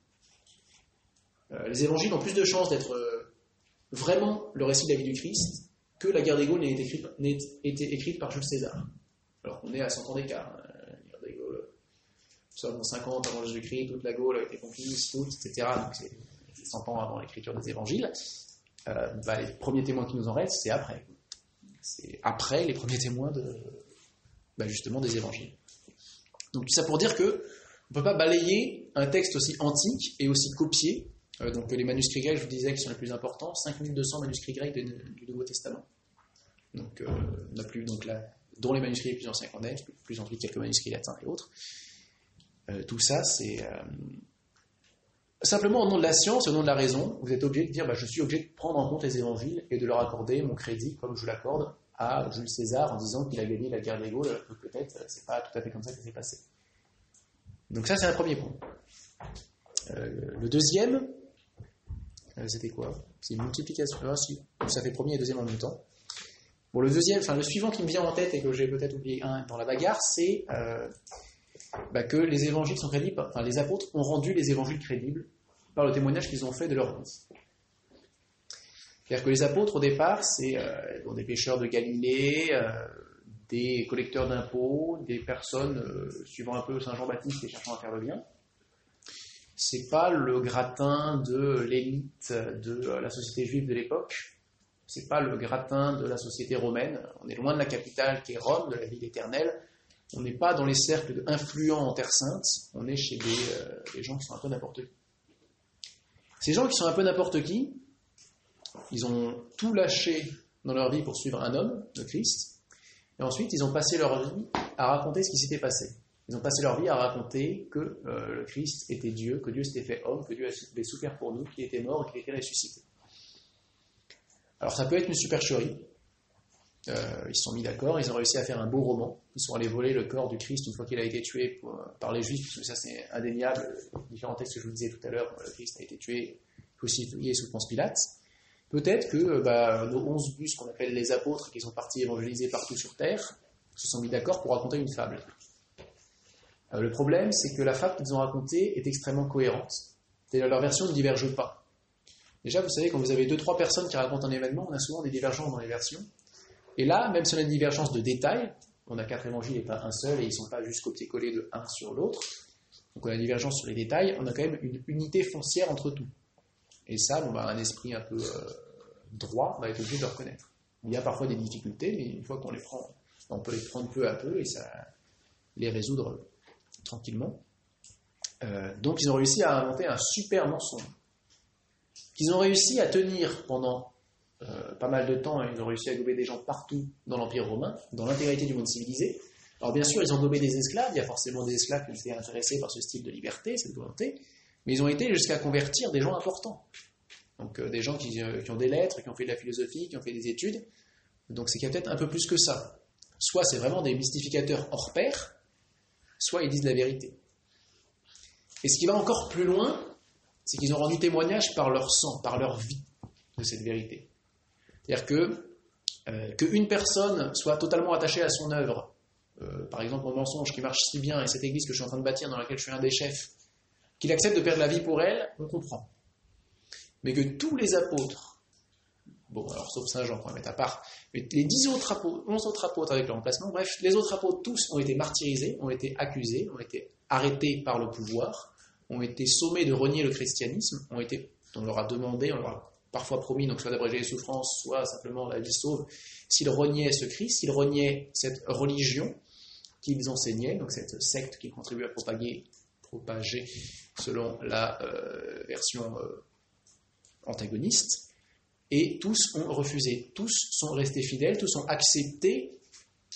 Euh, les évangiles ont plus de chances d'être euh, vraiment le récit de la vie du Christ que la guerre des Gaules n'ait été, écrite, par Jules César. Alors qu'on est à 100 ans d'écart. Hein. La guerre des Gaules, nous 50 avant Jésus-Christ, toute la Gaule a été conquise, tout, etc. Donc c'est 100 ans avant l'écriture des évangiles. Euh, bah, les premiers témoins qui nous en restent, c'est après. C'est après les premiers témoins de, bah, justement des évangiles. Donc tout ça pour dire que on ne peut pas balayer un texte aussi antique et aussi copié Euh, donc les manuscrits grecs, je vous disais, qui sont les plus importants, 5200 manuscrits grecs du, Nouveau Testament. Donc, euh, on a plus, donc là, dont les manuscrits les plus anciens qu'on ait, plus ensuite quelques manuscrits latins et autres. Euh, tout ça, c'est simplement au nom de la science, au nom de la raison, vous êtes obligé de dire, bah, je suis obligé de prendre en compte les évangiles et de leur accorder mon crédit, comme je l'accorde à Jules César en disant qu'il a gagné la guerre des Gaules, peut-être c'est pas tout à fait comme ça que ça s'est passé. Donc ça, c'est un premier point. le deuxième, euh, c'était quoi? C'est une multiplication. Ah, si, ça fait premier et deuxième en même temps. Bon, le deuxième, enfin le suivant qui me vient en tête et que j'ai peut-être oublié un dans la bagarre, c'est euh, bah, que les évangiles sont crédibles, enfin les apôtres ont rendu les évangiles crédibles par le témoignage qu'ils ont fait de leur vie. C'est-à-dire que les apôtres, au départ, c'est euh, des pêcheurs de Galilée, des collecteurs d'impôts, des personnes suivant un peu Saint Jean-Baptiste et cherchant à faire le bien c'est pas le gratin de l'élite de la société juive de l'époque, c'est pas le gratin de la société romaine. On est loin de la capitale qui est Rome, de la ville éternelle. On n'est pas dans les cercles influents en Terre Sainte. On est chez euh, des, gens qui sont un peu n'importe qui. Ces gens qui sont un peu n'importe qui, ils ont tout lâché dans leur vie pour suivre un homme, le Christ, et ensuite ils ont passé leur vie à raconter ce qui s'était passé. Ils ont passé leur vie à raconter que euh, le Christ était Dieu, que Dieu s'était fait homme, que Dieu avait souffert pour nous, qu'il était mort et qu'il était ressuscité. Alors ça peut être une supercherie. Euh, ils se sont mis d'accord, ils ont réussi à faire un beau roman. Ils sont allés voler le corps du Christ une fois qu'il a été tué par les Juifs, parce que ça c'est indéniable. Différents textes que je vous disais tout à l'heure, le Christ a été tué, crucifié sous Ponce Pilate. Peut-être que euh, bah, nos onze bus qu'on appelle les apôtres, qui sont partis évangéliser partout sur Terre, se sont mis d'accord pour raconter une fable. Euh, le problème, c'est que la fable qu'ils ont racontée est extrêmement cohérente. C'est-à-dire leur version ne diverge pas. Déjà, vous savez, quand vous avez deux, trois personnes qui racontent un événement, on a souvent des divergences dans les versions. Et là, même si on a une divergence de détails, on a quatre évangiles et pas un seul, et ils ne sont pas juste copiés-collés de un sur l'autre, donc on a une divergence sur les détails, on a quand même une unité foncière entre tout. Et ça, bon, bah, un esprit un peu euh, droit va être obligé de le reconnaître. Il y a parfois des difficultés, mais une fois qu'on les prend, on peut les prendre peu à peu et ça les résoudre tranquillement. Euh, donc ils ont réussi à inventer un super mensonge qu'ils ont réussi à tenir pendant euh, pas mal de temps. Ils ont réussi à gober des gens partout dans l'Empire romain, dans l'intégrité du monde civilisé. Alors bien sûr, ils ont gobé des esclaves. Il y a forcément des esclaves qui étaient intéressés par ce style de liberté, cette volonté. Mais ils ont été jusqu'à convertir des gens importants. Donc euh, des gens qui, qui, ont des lettres, qui ont fait de la philosophie, qui ont fait des études. Donc c'est qu'il y a peut-être un peu plus que ça. Soit c'est vraiment des mystificateurs hors pair, soit ils disent la vérité. Et ce qui va encore plus loin, c'est qu'ils ont rendu témoignage par leur sang, par leur vie de cette vérité. C'est-à-dire que euh, qu'une personne soit totalement attachée à son œuvre, euh, par exemple mon mensonge qui marche si bien et cette église que je suis en train de bâtir dans laquelle je suis un des chefs, qu'il accepte de perdre la vie pour elle, on comprend. Mais que tous les apôtres Bon, alors sauf Saint Jean, qu'on va mettre à part. Mais les dix autres apôtres, onze autres apôtres avec le remplacement, bref, les autres apôtres, tous ont été martyrisés, ont été accusés, ont été arrêtés par le pouvoir, ont été sommés de renier le christianisme, ont été, on leur a demandé, on leur a parfois promis, donc soit d'abréger les souffrances, soit simplement la vie sauve, s'ils reniaient ce Christ, s'ils reniaient cette religion qu'ils enseignaient, donc cette secte qui contribuait à propager, propager selon la euh, version euh, antagoniste, et tous ont refusé, tous sont restés fidèles, tous ont accepté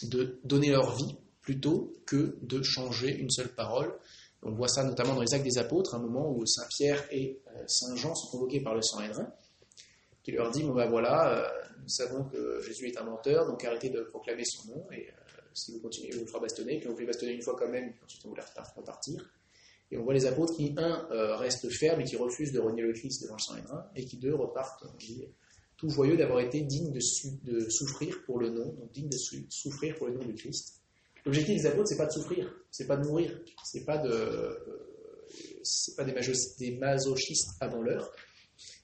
de donner leur vie plutôt que de changer une seule parole. On voit ça notamment dans les actes des apôtres, un moment où Saint Pierre et euh, Saint Jean sont convoqués par le Sanhédrin, qui leur dit, bon ben voilà, euh, nous savons que Jésus est un menteur, donc arrêtez de proclamer son nom, et euh, si vous continuez, vous le bastonner, puis on vous fait bastonner une fois quand même, puis ensuite on vous la repartir. Et on voit les apôtres qui, un, restent fermes et qui refusent de renier le Christ devant le Sanhédrin, et qui, deux, repartent tout joyeux d'avoir été digne de, souffrir pour le nom, donc digne de souffrir pour le nom du Christ. L'objectif des apôtres, c'est pas de souffrir, c'est pas de mourir, c'est pas de, c'est pas des, des masochistes avant l'heure,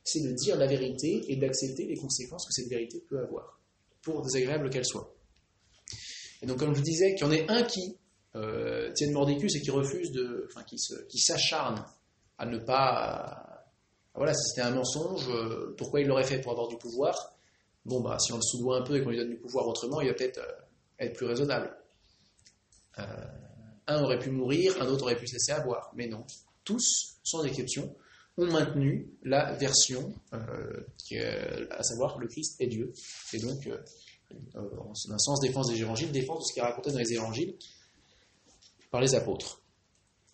c'est de dire la vérité et d'accepter les conséquences que cette vérité peut avoir, pour désagréable qu'elle soit. Et donc, comme je disais, qu'il y en ait un qui euh, tienne mordicus et qui refuse de, enfin, qui, s'acharne à ne pas voilà, si c'était un mensonge, euh, pourquoi il l'aurait fait pour avoir du pouvoir? Bon, bah, si on le soudoie un peu et qu'on lui donne du pouvoir autrement, il va peut-être euh, être plus raisonnable. Euh, un aurait pu mourir, un autre aurait pu se laisser avoir, mais non. Tous, sans exception, ont maintenu la version, qui à savoir le Christ est Dieu. Et donc, dans un sens défense des évangiles, défense de ce qui est raconté dans les évangiles par les apôtres.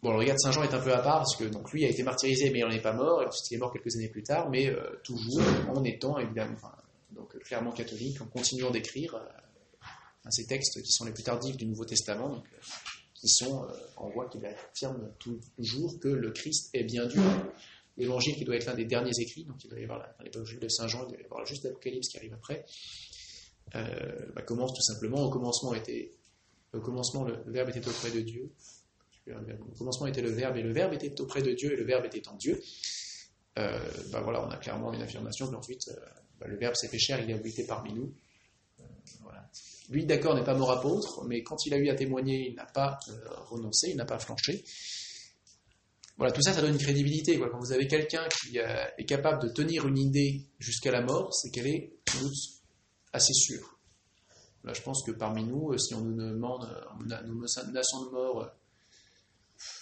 Bon, le regard de Saint Jean est un peu à part parce que donc lui a été martyrisé mais il n'en est pas mort et ensuite il est mort quelques années plus tard, mais toujours en étant évidemment, donc clairement catholique, en continuant d'écrire ces textes qui sont les plus tardifs du Nouveau Testament, donc, euh, qui sont, euh, on voit qu'il affirme toujours que le Christ est bien Dieu. L'évangile qui doit être l'un des derniers écrits, donc il doit y avoir l'évangile de Saint Jean, il doit y avoir juste l'Apocalypse qui arrive après, euh, bah, commence tout simplement, au commencement, était, au commencement le, Verbe était auprès de Dieu, au commencement était le Verbe, et le Verbe était auprès de Dieu, et le Verbe était en Dieu. bah voilà, on a clairement une affirmation, puis ensuite, bah, le Verbe s'est fait chair, il a habité parmi nous. Lui, d'accord, n'est pas mort apôtre, mais quand il a eu à témoigner, il n'a pas euh, renoncé, il n'a pas flanché. Voilà, tout ça, ça donne une crédibilité. Quand vous avez quelqu'un qui euh, est capable de tenir une idée jusqu'à la mort, c'est qu'elle est assez sûre. Là, je pense que parmi nous, euh, si on nous demande, nos menaçons de mort,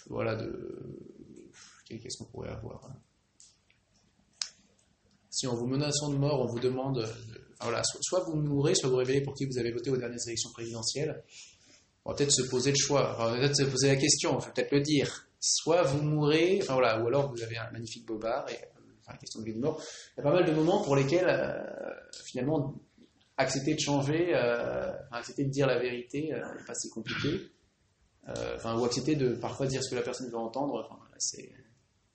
voilà, de. Qu'est-ce qu'on pourrait avoir hein Si on vous menaçant de mort, on vous demande voilà, soit vous mourrez, soit vous révélez pour qui vous avez voté aux dernières élections présidentielles. On va peut-être se poser le choix, enfin, peut-être se poser la question, il faut peut-être le dire. Soit vous mourrez, enfin voilà, ou alors vous avez un magnifique bobard, et, enfin, question de vie de mort. Il y a pas mal de moments pour lesquels, euh, finalement, accepter de changer, euh, accepter de dire la vérité euh, n'est pas si compliqué. enfin, ou accepter de parfois dire ce que la personne veut entendre. Enfin, c'est,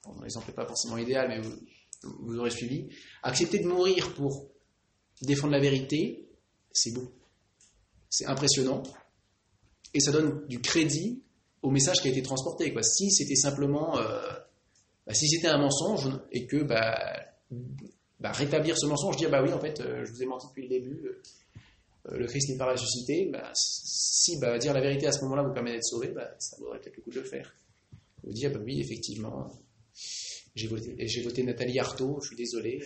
bon, l'exemple n'est pas forcément idéal, mais vous aurez suivi. Accepter de mourir pour défendre la vérité, c'est beau. C'est impressionnant. Et ça donne du crédit au message qui a été transporté. Quoi. Si c'était simplement. Euh, bah, si c'était un mensonge et que bah, bah, rétablir ce mensonge, dire bah oui, en fait, euh, je vous ai menti depuis le début, euh, le Christ n'est pas ressuscité, bah, si dire la vérité à ce moment-là vous permet d'être sauvé, ça vaudrait peut-être le coup de le faire. Vous dire bah oui, effectivement, j'ai voté, j'ai voté Nathalie Arthaud, je suis désolé,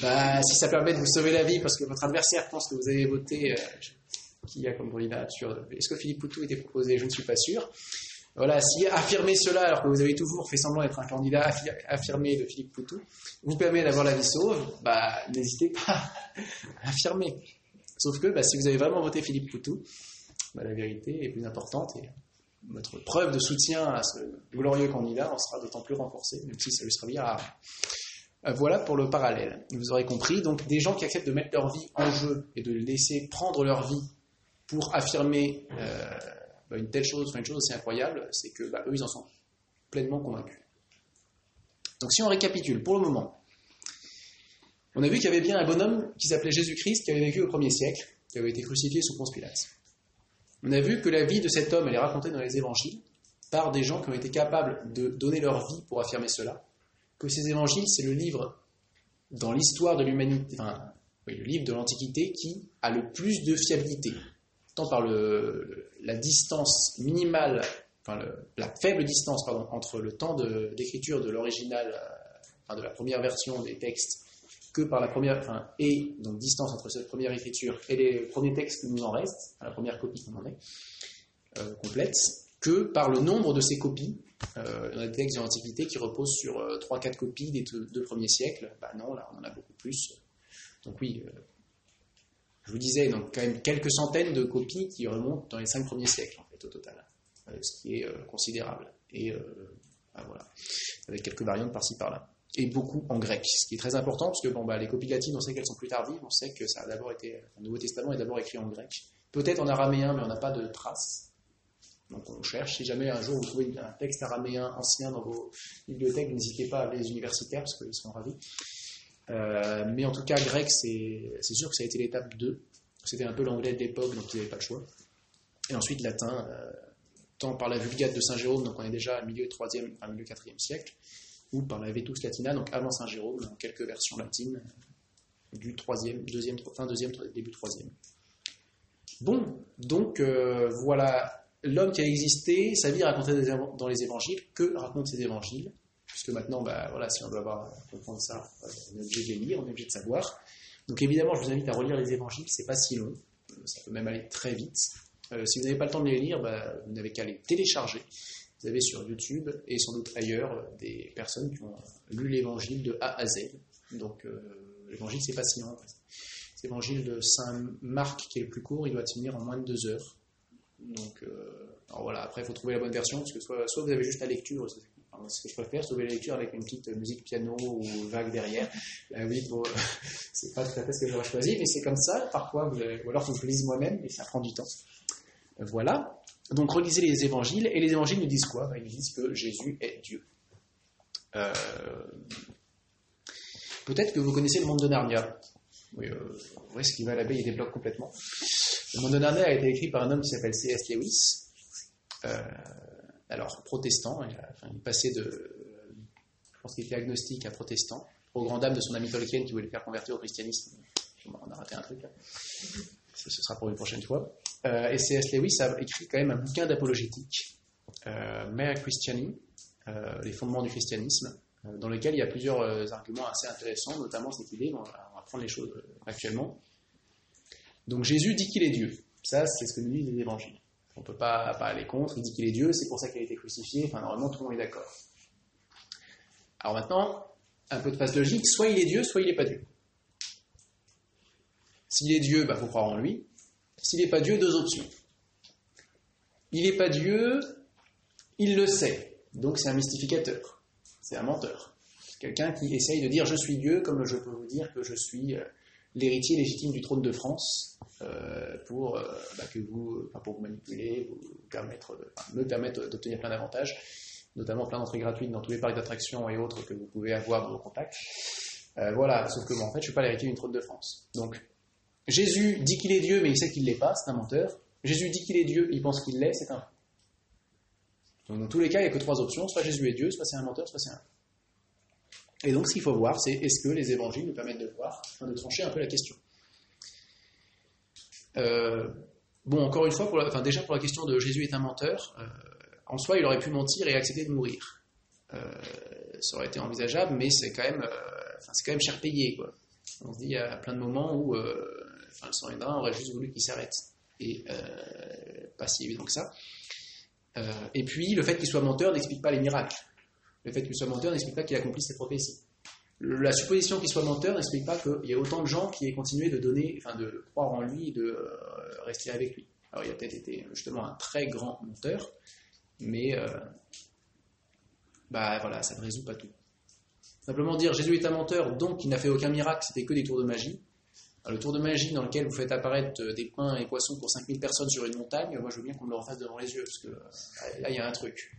bah, si ça permet de vous sauver la vie parce que votre adversaire pense que vous avez voté, qui a comme candidature Est-ce que Philippe Poutou était proposé? Je ne suis pas sûr. Voilà, si affirmer cela alors que vous avez toujours fait semblant d'être un candidat affirmé de Philippe Poutou vous permet d'avoir la vie sauve, bah, n'hésitez pas à affirmer. Sauf que bah, si vous avez vraiment voté Philippe Poutou, bah, la vérité est plus importante et votre preuve de soutien à ce glorieux candidat en sera d'autant plus renforcée, même si ça lui sera bien rare. Euh, voilà pour le parallèle. Vous aurez compris. Donc, des gens qui acceptent de mettre leur vie en jeu et de laisser prendre leur vie pour affirmer euh, bah, une telle chose, une chose aussi incroyable, c'est que bah, eux, ils en sont pleinement convaincus. Donc, si on récapitule, pour le moment, on a vu qu'il y avait bien un bonhomme qui s'appelait Jésus-Christ qui avait vécu au premier siècle, qui avait été crucifié sous Ponce Pilate. On a vu que la vie de cet homme, elle est racontée dans les évangiles par des gens qui ont été capables de donner leur vie pour affirmer cela que ces évangiles, c'est le livre dans l'histoire de l'humanité, enfin, le livre de l'Antiquité qui a le plus de fiabilité, tant par la distance minimale, enfin la faible distance pardon, entre le temps d'écriture de, l'original, enfin, de la première version des textes, que par la première, enfin, et donc distance entre cette première écriture et les premiers textes qui nous en restent, la première copie qu'on en est, euh, complète, que par le nombre de ces copies euh, on a des textes de l'Antiquité qui reposent sur 3-4 euh, copies des deux, premiers siècles. Bah non, là, on en a beaucoup plus. Donc oui, euh, je vous disais, donc quand même quelques centaines de copies qui remontent dans les 5 premiers siècles, en fait, au total. ce qui est considérable. Et bah, voilà, avec quelques variantes par-ci par-là. Et beaucoup en grec, ce qui est très important, parce que bon, bah, les copies latines, on sait qu'elles sont plus tardives, on sait que ça a d'abord été, le Nouveau Testament est d'abord écrit en grec. Peut-être en araméen, mais on n'a pas de traces. Donc on cherche. Si jamais un jour vous trouvez un texte araméen ancien dans vos bibliothèques, n'hésitez pas à appeler les universitaires parce qu'ils seront ravis. Euh, mais en tout cas, grec, c'est sûr que ça a été l'étape 2. C'était un peu l'anglais de l'époque, donc ils n'avaient pas le choix. Et ensuite, latin, euh, tant par la Vulgate de Saint Jérôme, donc on est déjà au milieu 3e, enfin milieu 4e siècle, ou par la Vetus Latina, donc avant Saint Jérôme, dans quelques versions latines du 3e, 2e, fin 2e, début 3e. Bon, donc euh, voilà l'homme qui a existé, sa vie racontée dans les évangiles, que racontent ces évangiles? Puisque maintenant, bah, voilà, si on doit avoir, comprendre ça, on est obligé de les lire, on est obligé de savoir. Donc évidemment, je vous invite à relire les évangiles, c'est pas si long, ça peut même aller très vite. Euh, si vous n'avez pas le temps de les lire, bah, vous n'avez qu'à les télécharger Vous avez sur YouTube et sans doute ailleurs des personnes qui ont lu l'évangile de A à Z. Donc l'évangile, c'est pas si long. L'évangile de Saint Marc qui est le plus court, il doit tenir en moins de deux heures. Donc voilà, après il faut trouver la bonne version, parce que soit, soit vous avez juste la lecture, ce que je préfère, sauver la lecture avec une petite musique piano ou vague derrière. oui, bon, c'est pas tout à fait ce que j'aurais choisi, mais c'est comme ça. Parfois, vous avez, ou alors faut que je lise moi-même, et ça prend du temps. Voilà. Donc relisez les évangiles, et les évangiles nous disent quoi? Ben, Ils disent que Jésus est Dieu. Euh, peut-être que vous connaissez le monde de Narnia. Oui, euh, voyez ce qui va l'abeille et débloque complètement. Le monde de Narnia a été écrit par un homme qui s'appelle C.S. Lewis. Euh, alors protestant, il, a, il passait de, je pense qu'il était agnostique à protestant, au grand dame de son ami Tolkien qui voulait le faire convertir au christianisme. On a raté un truc là. Ce sera pour une prochaine fois. Euh, et C.S. Lewis a écrit quand même un bouquin d'apologétique, euh, Mere Christiani, euh, les fondements du christianisme, euh, dans lequel il y a plusieurs arguments assez intéressants, notamment cette idée, on va, on va prendre les choses actuellement. Donc Jésus dit qu'il est Dieu. Ça, c'est ce que nous disent les évangiles. On ne peut pas, aller contre. Il dit qu'il est Dieu, c'est pour ça qu'il a été crucifié. Enfin, normalement, tout le monde est d'accord. Alors maintenant, un peu de phase logique. Soit il est Dieu, soit il n'est pas Dieu. S'il est Dieu, il bah, faut croire en lui. S'il n'est pas Dieu, deux options. Il n'est pas Dieu, il le sait. Donc c'est un mystificateur. C'est un menteur. Quelqu'un qui essaye de dire je suis Dieu, comme je peux vous dire que je suis l'héritier légitime du trône de France euh, pour, euh, bah, que vous, pour vous manipuler, vous permettre, me permettre d'obtenir plein d'avantages, notamment plein d'entrées gratuites dans tous les parcs d'attractions et autres que vous pouvez avoir dans vos contacts. Euh, voilà, sauf que moi, en fait, je suis pas l'héritier du trône de France. Donc, Jésus dit qu'il est Dieu, mais il sait qu'il ne l'est pas, c'est un menteur. Jésus dit qu'il est Dieu, il pense qu'il l'est, c'est un Donc, dans tous les cas, il n'y a que trois options soit Jésus est Dieu, soit c'est un menteur, soit c'est un et donc, ce qu'il faut voir, c'est est-ce que les évangiles nous permettent de voir, de trancher un peu la question. Euh, bon, encore une fois, déjà pour la question de Jésus est un menteur, euh, en soi, il aurait pu mentir et accepter de mourir. Euh, ça aurait été envisageable, mais c'est quand même, cher payé. On se dit, il y a plein de moments où, enfin, le sang aurait juste voulu qu'il s'arrête, et pas si évident que ça. et puis, le fait qu'il soit menteur n'explique pas les miracles. Le fait qu'il soit menteur n'explique pas qu'il accomplisse ses prophéties. La supposition qu'il soit menteur n'explique pas qu'il y ait autant de gens qui aient continué de donner, de croire en lui et de euh, rester avec lui. Alors il a peut-être été justement un très grand menteur, mais euh, bah voilà, ça ne résout pas tout. Simplement dire Jésus est un menteur, donc il n'a fait aucun miracle, c'était que des tours de magie. Le tour de magie dans lequel vous faites apparaître des pains et poissons pour 5000 personnes sur une montagne, moi je veux bien qu'on me le refasse devant les yeux, parce que là il y a un truc.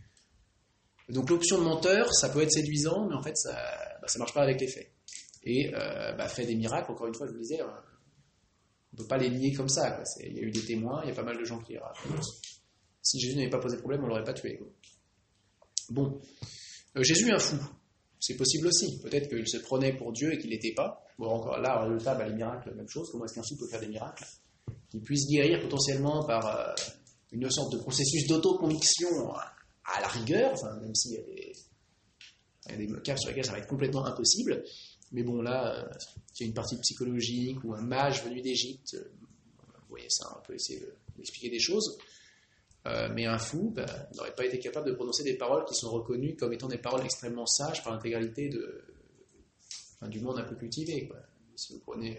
Donc l'option de menteur, ça peut être séduisant, mais en fait, ça ne bah, marche pas avec les faits. Et euh, bah, fait des miracles, encore une fois, je vous disais, euh, on ne peut pas les lier comme ça. Il y a eu des témoins, il y a pas mal de gens qui racontent. Si Jésus n'avait pas posé de problème, on ne l'aurait pas tué. Quoi. Bon, euh, Jésus est un fou. C'est possible aussi. Peut-être qu'il se prenait pour Dieu et qu'il n'était pas. Bon, encore là, le résultat, bah, les miracles, même chose. Comment est-ce qu'un fou peut faire des miracles? Qu'il puisse guérir potentiellement par euh, une sorte de processus d'autoconviction à la rigueur, enfin, même s'il y a des, il sur lesquels ça va être complètement impossible. Mais bon, là, euh, y a une partie psychologique ou un mage venu d'Égypte, euh, vous voyez ça, on peut essayer d'expliquer des choses. Euh, mais un fou bah, n'aurait pas été capable de prononcer des paroles qui sont reconnues comme étant des paroles extrêmement sages par l'intégralité enfin, du monde un peu cultivé. Si vous prenez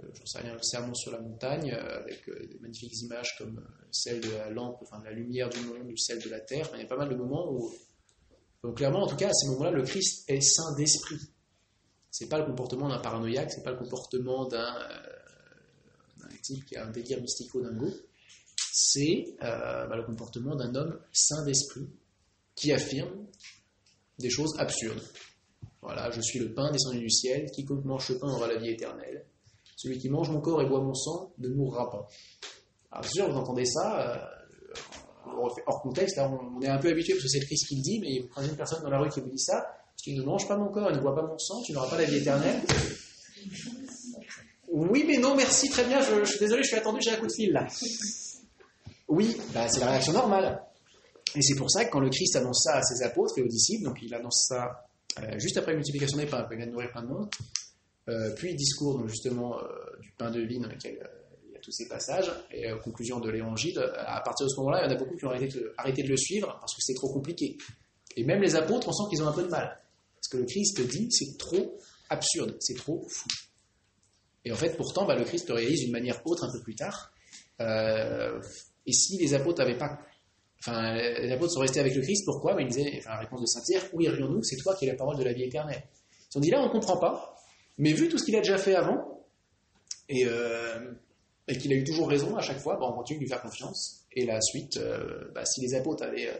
euh, j'en sais rien, le sermon sur la montagne, euh, avec euh, des magnifiques images comme celle de la lampe, enfin de la lumière du monde, ou celle de la terre. il y a pas mal de moments où, donc clairement, en tout cas, à ces moments-là, le Christ est saint d'esprit. C'est pas le comportement d'un paranoïaque, c'est pas le comportement d'un type qui a un délire mystico-dingo. C'est bah, le comportement d'un homme saint d'esprit qui affirme des choses absurdes. Voilà, je suis le pain descendu du ciel, quiconque mange ce pain aura la vie éternelle. Celui qui mange mon corps et boit mon sang ne mourra pas. Alors, c'est sûr, vous entendez ça, euh, on refait hors contexte, là, on, est un peu habitué parce que c'est le Christ qui le dit, mais vous prenez une personne dans la rue qui vous dit ça, tu ne manges pas mon corps et ne bois pas mon sang, tu n'auras pas la vie éternelle. Oui, mais non, merci, très bien, je, suis désolé, je suis attendu, j'ai un coup de fil là. Oui, bah, c'est la réaction normale. Et c'est pour ça que quand le Christ annonce ça à ses apôtres et aux disciples, donc il annonce ça euh, juste après la multiplication des pains, il vient de nourrir plein de monde, puis discours justement euh, du pain de vie dans lequel euh, il y a tous ces passages. Et euh, conclusion de l'évangile, à partir de ce moment-là, il y en a beaucoup qui ont arrêté de, le suivre parce que c'est trop compliqué. Et même les apôtres, on sent qu'ils ont un peu de mal. Parce que le Christ dit, c'est trop absurde, c'est trop fou. Et en fait, pourtant, bah, le Christ le réalise d'une manière autre un peu plus tard. Euh, et si les apôtres n'avaient pas. Enfin, les apôtres sont restés avec le Christ, pourquoi? Bah, Ils disaient, enfin, la réponse de Saint-Pierre, où irions-nous? C'est toi qui es la parole de la vie éternelle. Ils ont dit là, on ne comprend pas, mais vu tout ce qu'il a déjà fait avant, et, euh, qu'il a eu toujours raison à chaque fois, bah, on continue de lui faire confiance. Et la suite, euh, bah, si les apôtres avaient euh,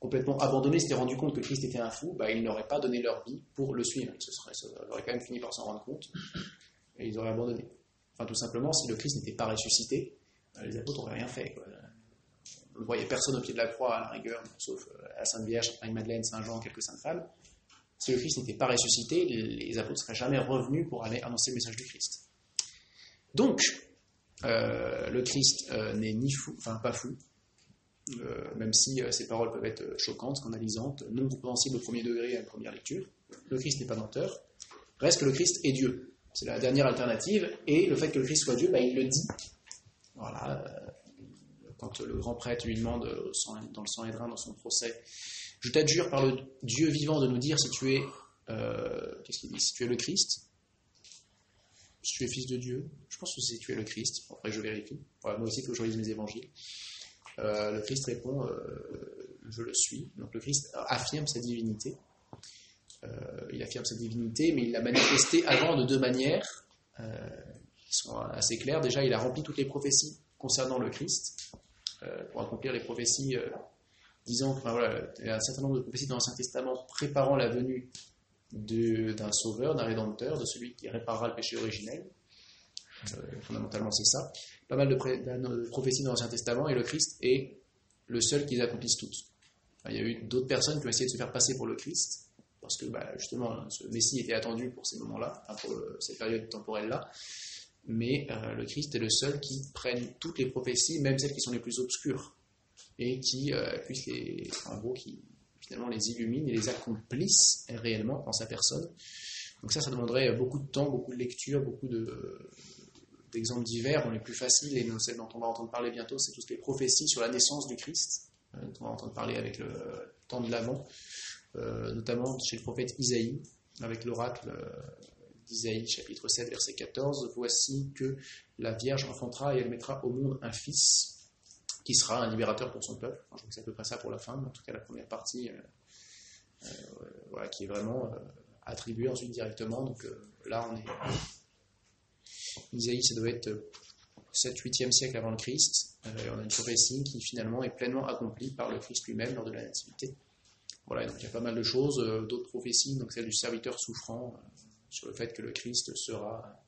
complètement abandonné, s'étaient rendu compte que Christ était un fou, bah, ils n'auraient pas donné leur vie pour le suivre. Ils, se auraient quand même fini par s'en rendre compte, et ils auraient abandonné. Enfin, tout simplement, si le Christ n'était pas ressuscité, les apôtres n'auraient rien fait. On ne voyait personne au pied de la croix, à la rigueur, sauf la Sainte Vierge, Marie-Madeleine, Saint Jean, quelques saintes femmes. Si le Christ n'était pas ressuscité, les apôtres ne seraient jamais revenus pour annoncer le message du Christ. Donc, euh, le Christ euh, n'est ni fou, enfin pas fou, euh, même si ses paroles peuvent être choquantes, scandalisantes, non compréhensibles au premier degré à une première lecture. Le Christ n'est pas menteur. Reste que le Christ est Dieu. C'est la dernière alternative. Et le fait que le Christ soit Dieu, bah, il le dit. Voilà. Quand le grand prêtre lui demande dans le sang Sanhédrin, dans son procès, je t'adjure par le Dieu vivant de nous dire si tu es, qu'est-ce qu'il dit, si tu es le Christ, si tu es fils de Dieu. Je pense que si tu es le Christ. Après, je vérifie. moi aussi, il faut que je lise mes évangiles. Euh, le Christ répond euh, Je le suis. Donc le Christ affirme sa divinité. Euh, il affirme sa divinité, mais il l'a manifesté avant de deux manières qui sont assez claires. Déjà, il a rempli toutes les prophéties concernant le Christ pour accomplir les prophéties disant qu'il y a un certain nombre de prophéties dans l'Ancien Testament préparant la venue d'un sauveur, d'un rédempteur, de celui qui réparera le péché originel. Euh, fondamentalement, c'est ça. Pas mal de, prophéties dans l'Ancien Testament et le Christ est le seul qui les accomplisse toutes. il y a eu d'autres personnes qui ont essayé de se faire passer pour le Christ, parce que bah, justement, ce Messie était attendu pour ces moments-là, pour cette période temporelle-là. Mais euh, le Christ est le seul qui prenne toutes les prophéties, même celles qui sont les plus obscures, et qui euh, puisse les, en gros, qui, finalement les illumine et les accomplissent réellement dans sa personne. Donc ça, ça demanderait beaucoup de temps, beaucoup de lecture, beaucoup d'exemples divers. les plus faciles, et celles dont on va entendre parler bientôt, c'est toutes les prophéties sur la naissance du Christ, euh, dont on va entendre parler avec le temps de l'Avent, euh, notamment chez le prophète Isaïe, avec l'oracle d'Isaïe, chapitre 7, verset 14. Voici que la Vierge enfantera et elle mettra au monde un fils qui sera un libérateur pour son peuple. je crois que c'est à peu près ça pour la fin, en tout cas la première partie, euh, euh, voilà, qui est vraiment euh, attribuée ensuite directement. Donc là, on est. Isaïe, ça doit être 7-8e siècle avant le Christ. on a une prophétie qui finalement est pleinement accomplie par le Christ lui-même lors de la Nativité. Voilà, donc il y a pas mal de choses, d'autres prophéties, donc celle du serviteur souffrant, sur le fait que le Christ sera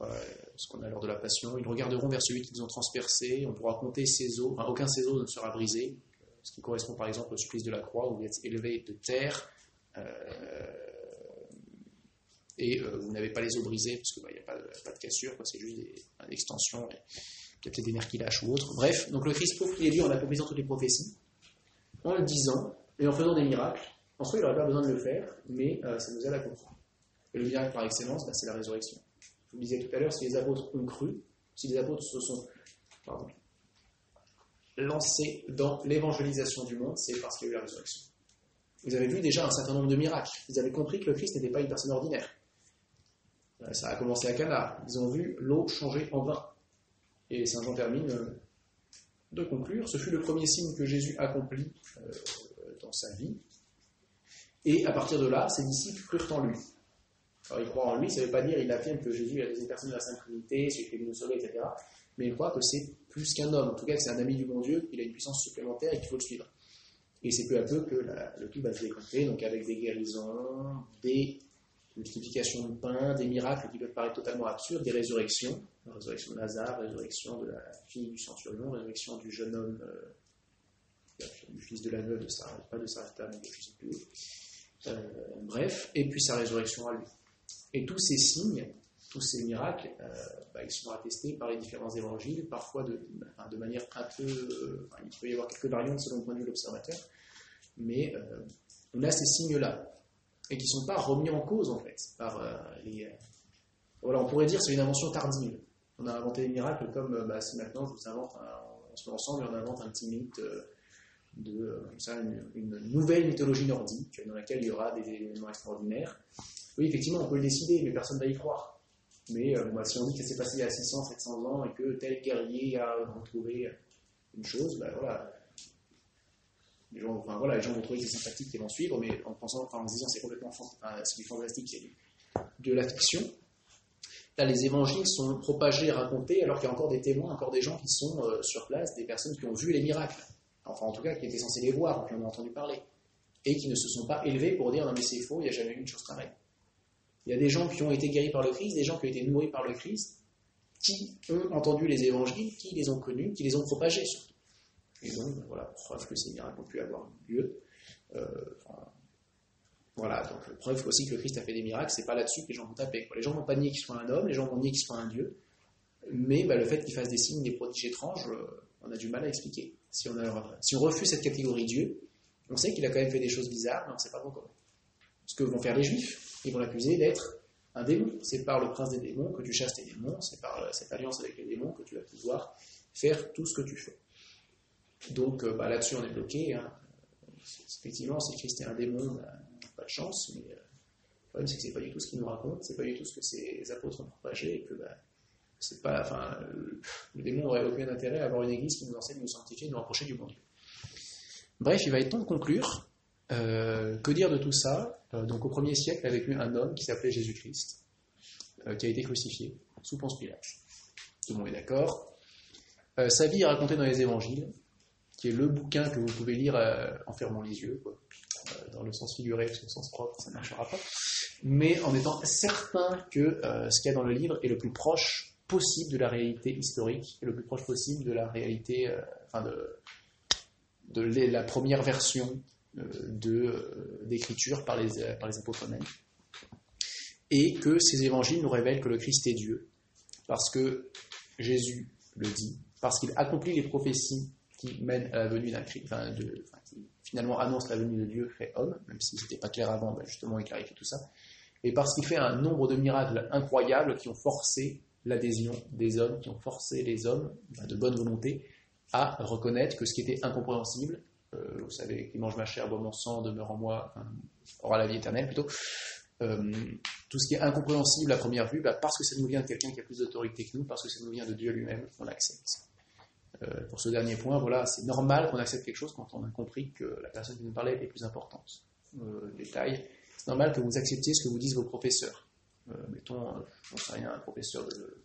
ce qu'on a lors de la passion. Ils regarderont vers celui qu'ils ont transpercé. On pourra compter ses os. aucun ses os ne sera brisé. Ce qui correspond par exemple au supplice de la croix où vous êtes élevé de terre euh, et euh, vous n'avez pas les os brisés parce qu'il n'y bah, a pas, de cassure. C'est juste des, une extension. Il y a peut-être des nerfs qui lâchent ou autre. Bref, donc le Christ pauvre qui est en accomplissant toutes les prophéties, en le disant et en faisant des miracles. En soi, il n'aurait pas besoin de le faire, mais euh, ça nous aide à comprendre. Et le miracle par excellence, bah, c'est la résurrection vous disais tout à l'heure, si les apôtres ont cru, si les apôtres se sont lancés dans l'évangélisation du monde, c'est parce qu'il y a eu la résurrection. Vous avez vu déjà un certain nombre de miracles. Vous avez compris que le Christ n'était pas une personne ordinaire. Euh, ça a commencé à Cana. Ils ont vu l'eau changer en vin. Et Saint Jean termine euh, de conclure. Ce fut le premier signe que Jésus accomplit euh, dans sa vie. Et à partir de là, ses disciples crurent en lui. Alors, il croit en lui, ça ne veut pas dire qu'il affirme que Jésus est la deuxième personne de la Sainte Trinité, celui qui est venu nous sauver, etc. Mais il croit que c'est plus qu'un homme, en tout cas c'est un ami du bon Dieu, qu'il a une puissance supplémentaire et qu'il faut le suivre. Et c'est peu à peu que le tout va se décompter, donc avec des guérisons, des multiplications de pain, des miracles qui peuvent paraître totalement absurdes, des résurrections, la résurrection de Lazare, résurrection de la fille du centurion, résurrection du jeune homme, euh, du fils de la veuve de Sarah, pas de Sarah, mais je ne sais plus. Euh, bref, et puis sa résurrection à lui. Et tous ces signes, tous ces miracles, euh, bah, ils sont attestés par les différents évangiles, parfois de, manière un peu. Euh, il peut y avoir quelques variantes selon le point de vue de l'observateur, mais euh, on a ces signes-là, et qui ne sont pas remis en cause en fait par les. voilà, on pourrait dire que c'est une invention tardive. On a inventé des miracles comme bah, si maintenant je vous invente, on se met ensemble et on invente un petit mythe de ça, une, nouvelle mythologie nordique dans laquelle il y aura des événements extraordinaires. Oui, effectivement, on peut le décider, mais personne ne va y croire. Mais bah, si on dit que ça s'est passé il y a 600, 700 ans et que tel guerrier a retrouvé une chose, ben voilà, les gens, vont trouver que c'est sympathique et vont suivre, mais en pensant, en se disant c'est complètement enfin, est fantastique, c'est de la fiction. Là, les évangiles sont propagés et racontés alors qu'il y a encore des témoins, encore des gens qui sont euh, sur place, des personnes qui ont vu les miracles. Enfin, en tout cas, qui étaient censés les voir, qui en ont entendu parler. Et qui ne se sont pas élevés pour dire non, mais c'est faux, il n'y a jamais eu une chose pareille. Il y a des gens qui ont été guéris par le Christ, des gens qui ont été nourris par le Christ, qui ont entendu les évangiles, qui les ont connus, qui les ont propagés surtout. Et donc, ben voilà, preuve que ces miracles ont pu avoir lieu. Euh, voilà, donc preuve aussi que le Christ a fait des miracles, c'est pas là-dessus que les gens vont taper. Les gens vont pas nier qu'il soit un homme, les gens vont nier qu'il soit un Dieu, mais ben, le fait qu'il fasse des signes, des prodiges étranges, euh, on a du mal à expliquer. Si on refuse cette catégorie Dieu, on sait qu'il a quand même fait des choses bizarres, mais on ne sait pas pourquoi. Ce que vont faire les Juifs, ils vont l'accuser d'être un démon. C'est par le prince des démons que tu chasses tes démons, c'est par cette alliance avec les démons que tu vas pouvoir faire tout ce que tu fais. Donc euh, bah, là-dessus, on est bloqué. Hein. Effectivement, si Christ est un démon, bah, pas de chance, mais euh, le problème, c'est que c'est pas du tout ce qu'il nous raconte, c'est pas du tout ce que ces apôtres ont propagé, et que bah, le démon n'aurait aucun intérêt à avoir une église qui nous enseigne de nous sanctifier, de nous rapprocher du bon Dieu. Bref, il va être temps de conclure. Euh, que dire de tout ça Donc au premier siècle a vécu un homme qui s'appelait Jésus-Christ, qui a été crucifié sous Ponce Pilate. Tout le monde est d'accord. sa vie est racontée dans les évangiles qui est le bouquin que vous pouvez lire euh, en fermant les yeux, euh, dans le sens figuré, parce que le sens propre, ça ne marchera pas, mais en étant certain que euh, ce qu'il y a dans le livre est le plus proche possible de la réalité historique, et le plus proche possible de la réalité, enfin de, la première version d'écriture par les, par les eux-mêmes. Et que ces évangiles nous révèlent que le Christ est Dieu, parce que Jésus le dit, parce qu'il accomplit les prophéties qui mène à la venue d'un Christ, de, qui finalement annonce la venue de Dieu fait homme, même si ce n'était pas clair avant, ben justement il clarifie tout ça, et parce qu'il fait un nombre de miracles incroyables qui ont forcé l'adhésion des hommes, qui ont forcé les hommes ben, de bonne volonté à reconnaître que ce qui était incompréhensible, euh, vous savez, qui mange ma chair, boit mon sang, demeure en moi, aura la vie éternelle plutôt, euh, tout ce qui est incompréhensible à première vue, ben, parce que ça nous vient de quelqu'un qui a plus d'autorité que nous, parce que ça nous vient de Dieu lui-même, on l'accepte. Euh, pour ce dernier point, voilà, c'est normal qu'on accepte quelque chose quand on a compris que la personne qui nous parlait est plus importante. Détail, c'est normal que vous acceptiez ce que vous disent vos professeurs. Mettons, je ne sais rien, un professeur de,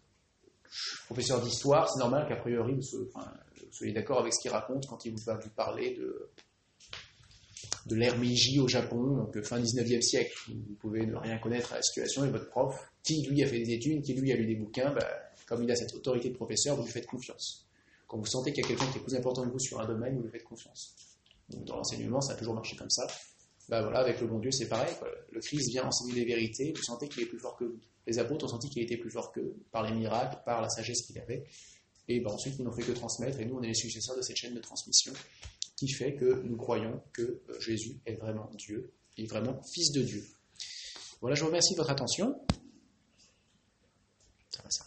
professeur d'histoire, c'est normal qu'a priori vous, soyez, d'accord avec ce qu'il raconte quand il va vous parler de, de l'ère Meiji au Japon, donc fin 19e siècle. Vous pouvez ne rien connaître à la situation et votre prof, qui lui a fait des études, qui lui a lu des bouquins, bah, comme il a cette autorité de professeur, vous lui faites confiance. Quand vous sentez qu'il y a quelqu'un qui est plus important que vous sur un domaine, vous lui faites confiance. dans l'enseignement, ça a toujours marché comme ça. Bah voilà, avec le bon Dieu, c'est pareil. Le Christ vient enseigner les vérités, vous sentez qu'il est plus fort que vous. Les apôtres ont senti qu'il était plus fort qu'eux, par les miracles, par la sagesse qu'il avait. Et bah, ensuite, ils n'ont fait que transmettre, et nous, on est les successeurs de cette chaîne de transmission qui fait que nous croyons que euh, Jésus est vraiment Dieu, et vraiment Fils de Dieu. Voilà, je vous remercie de votre attention. Ça va, ça.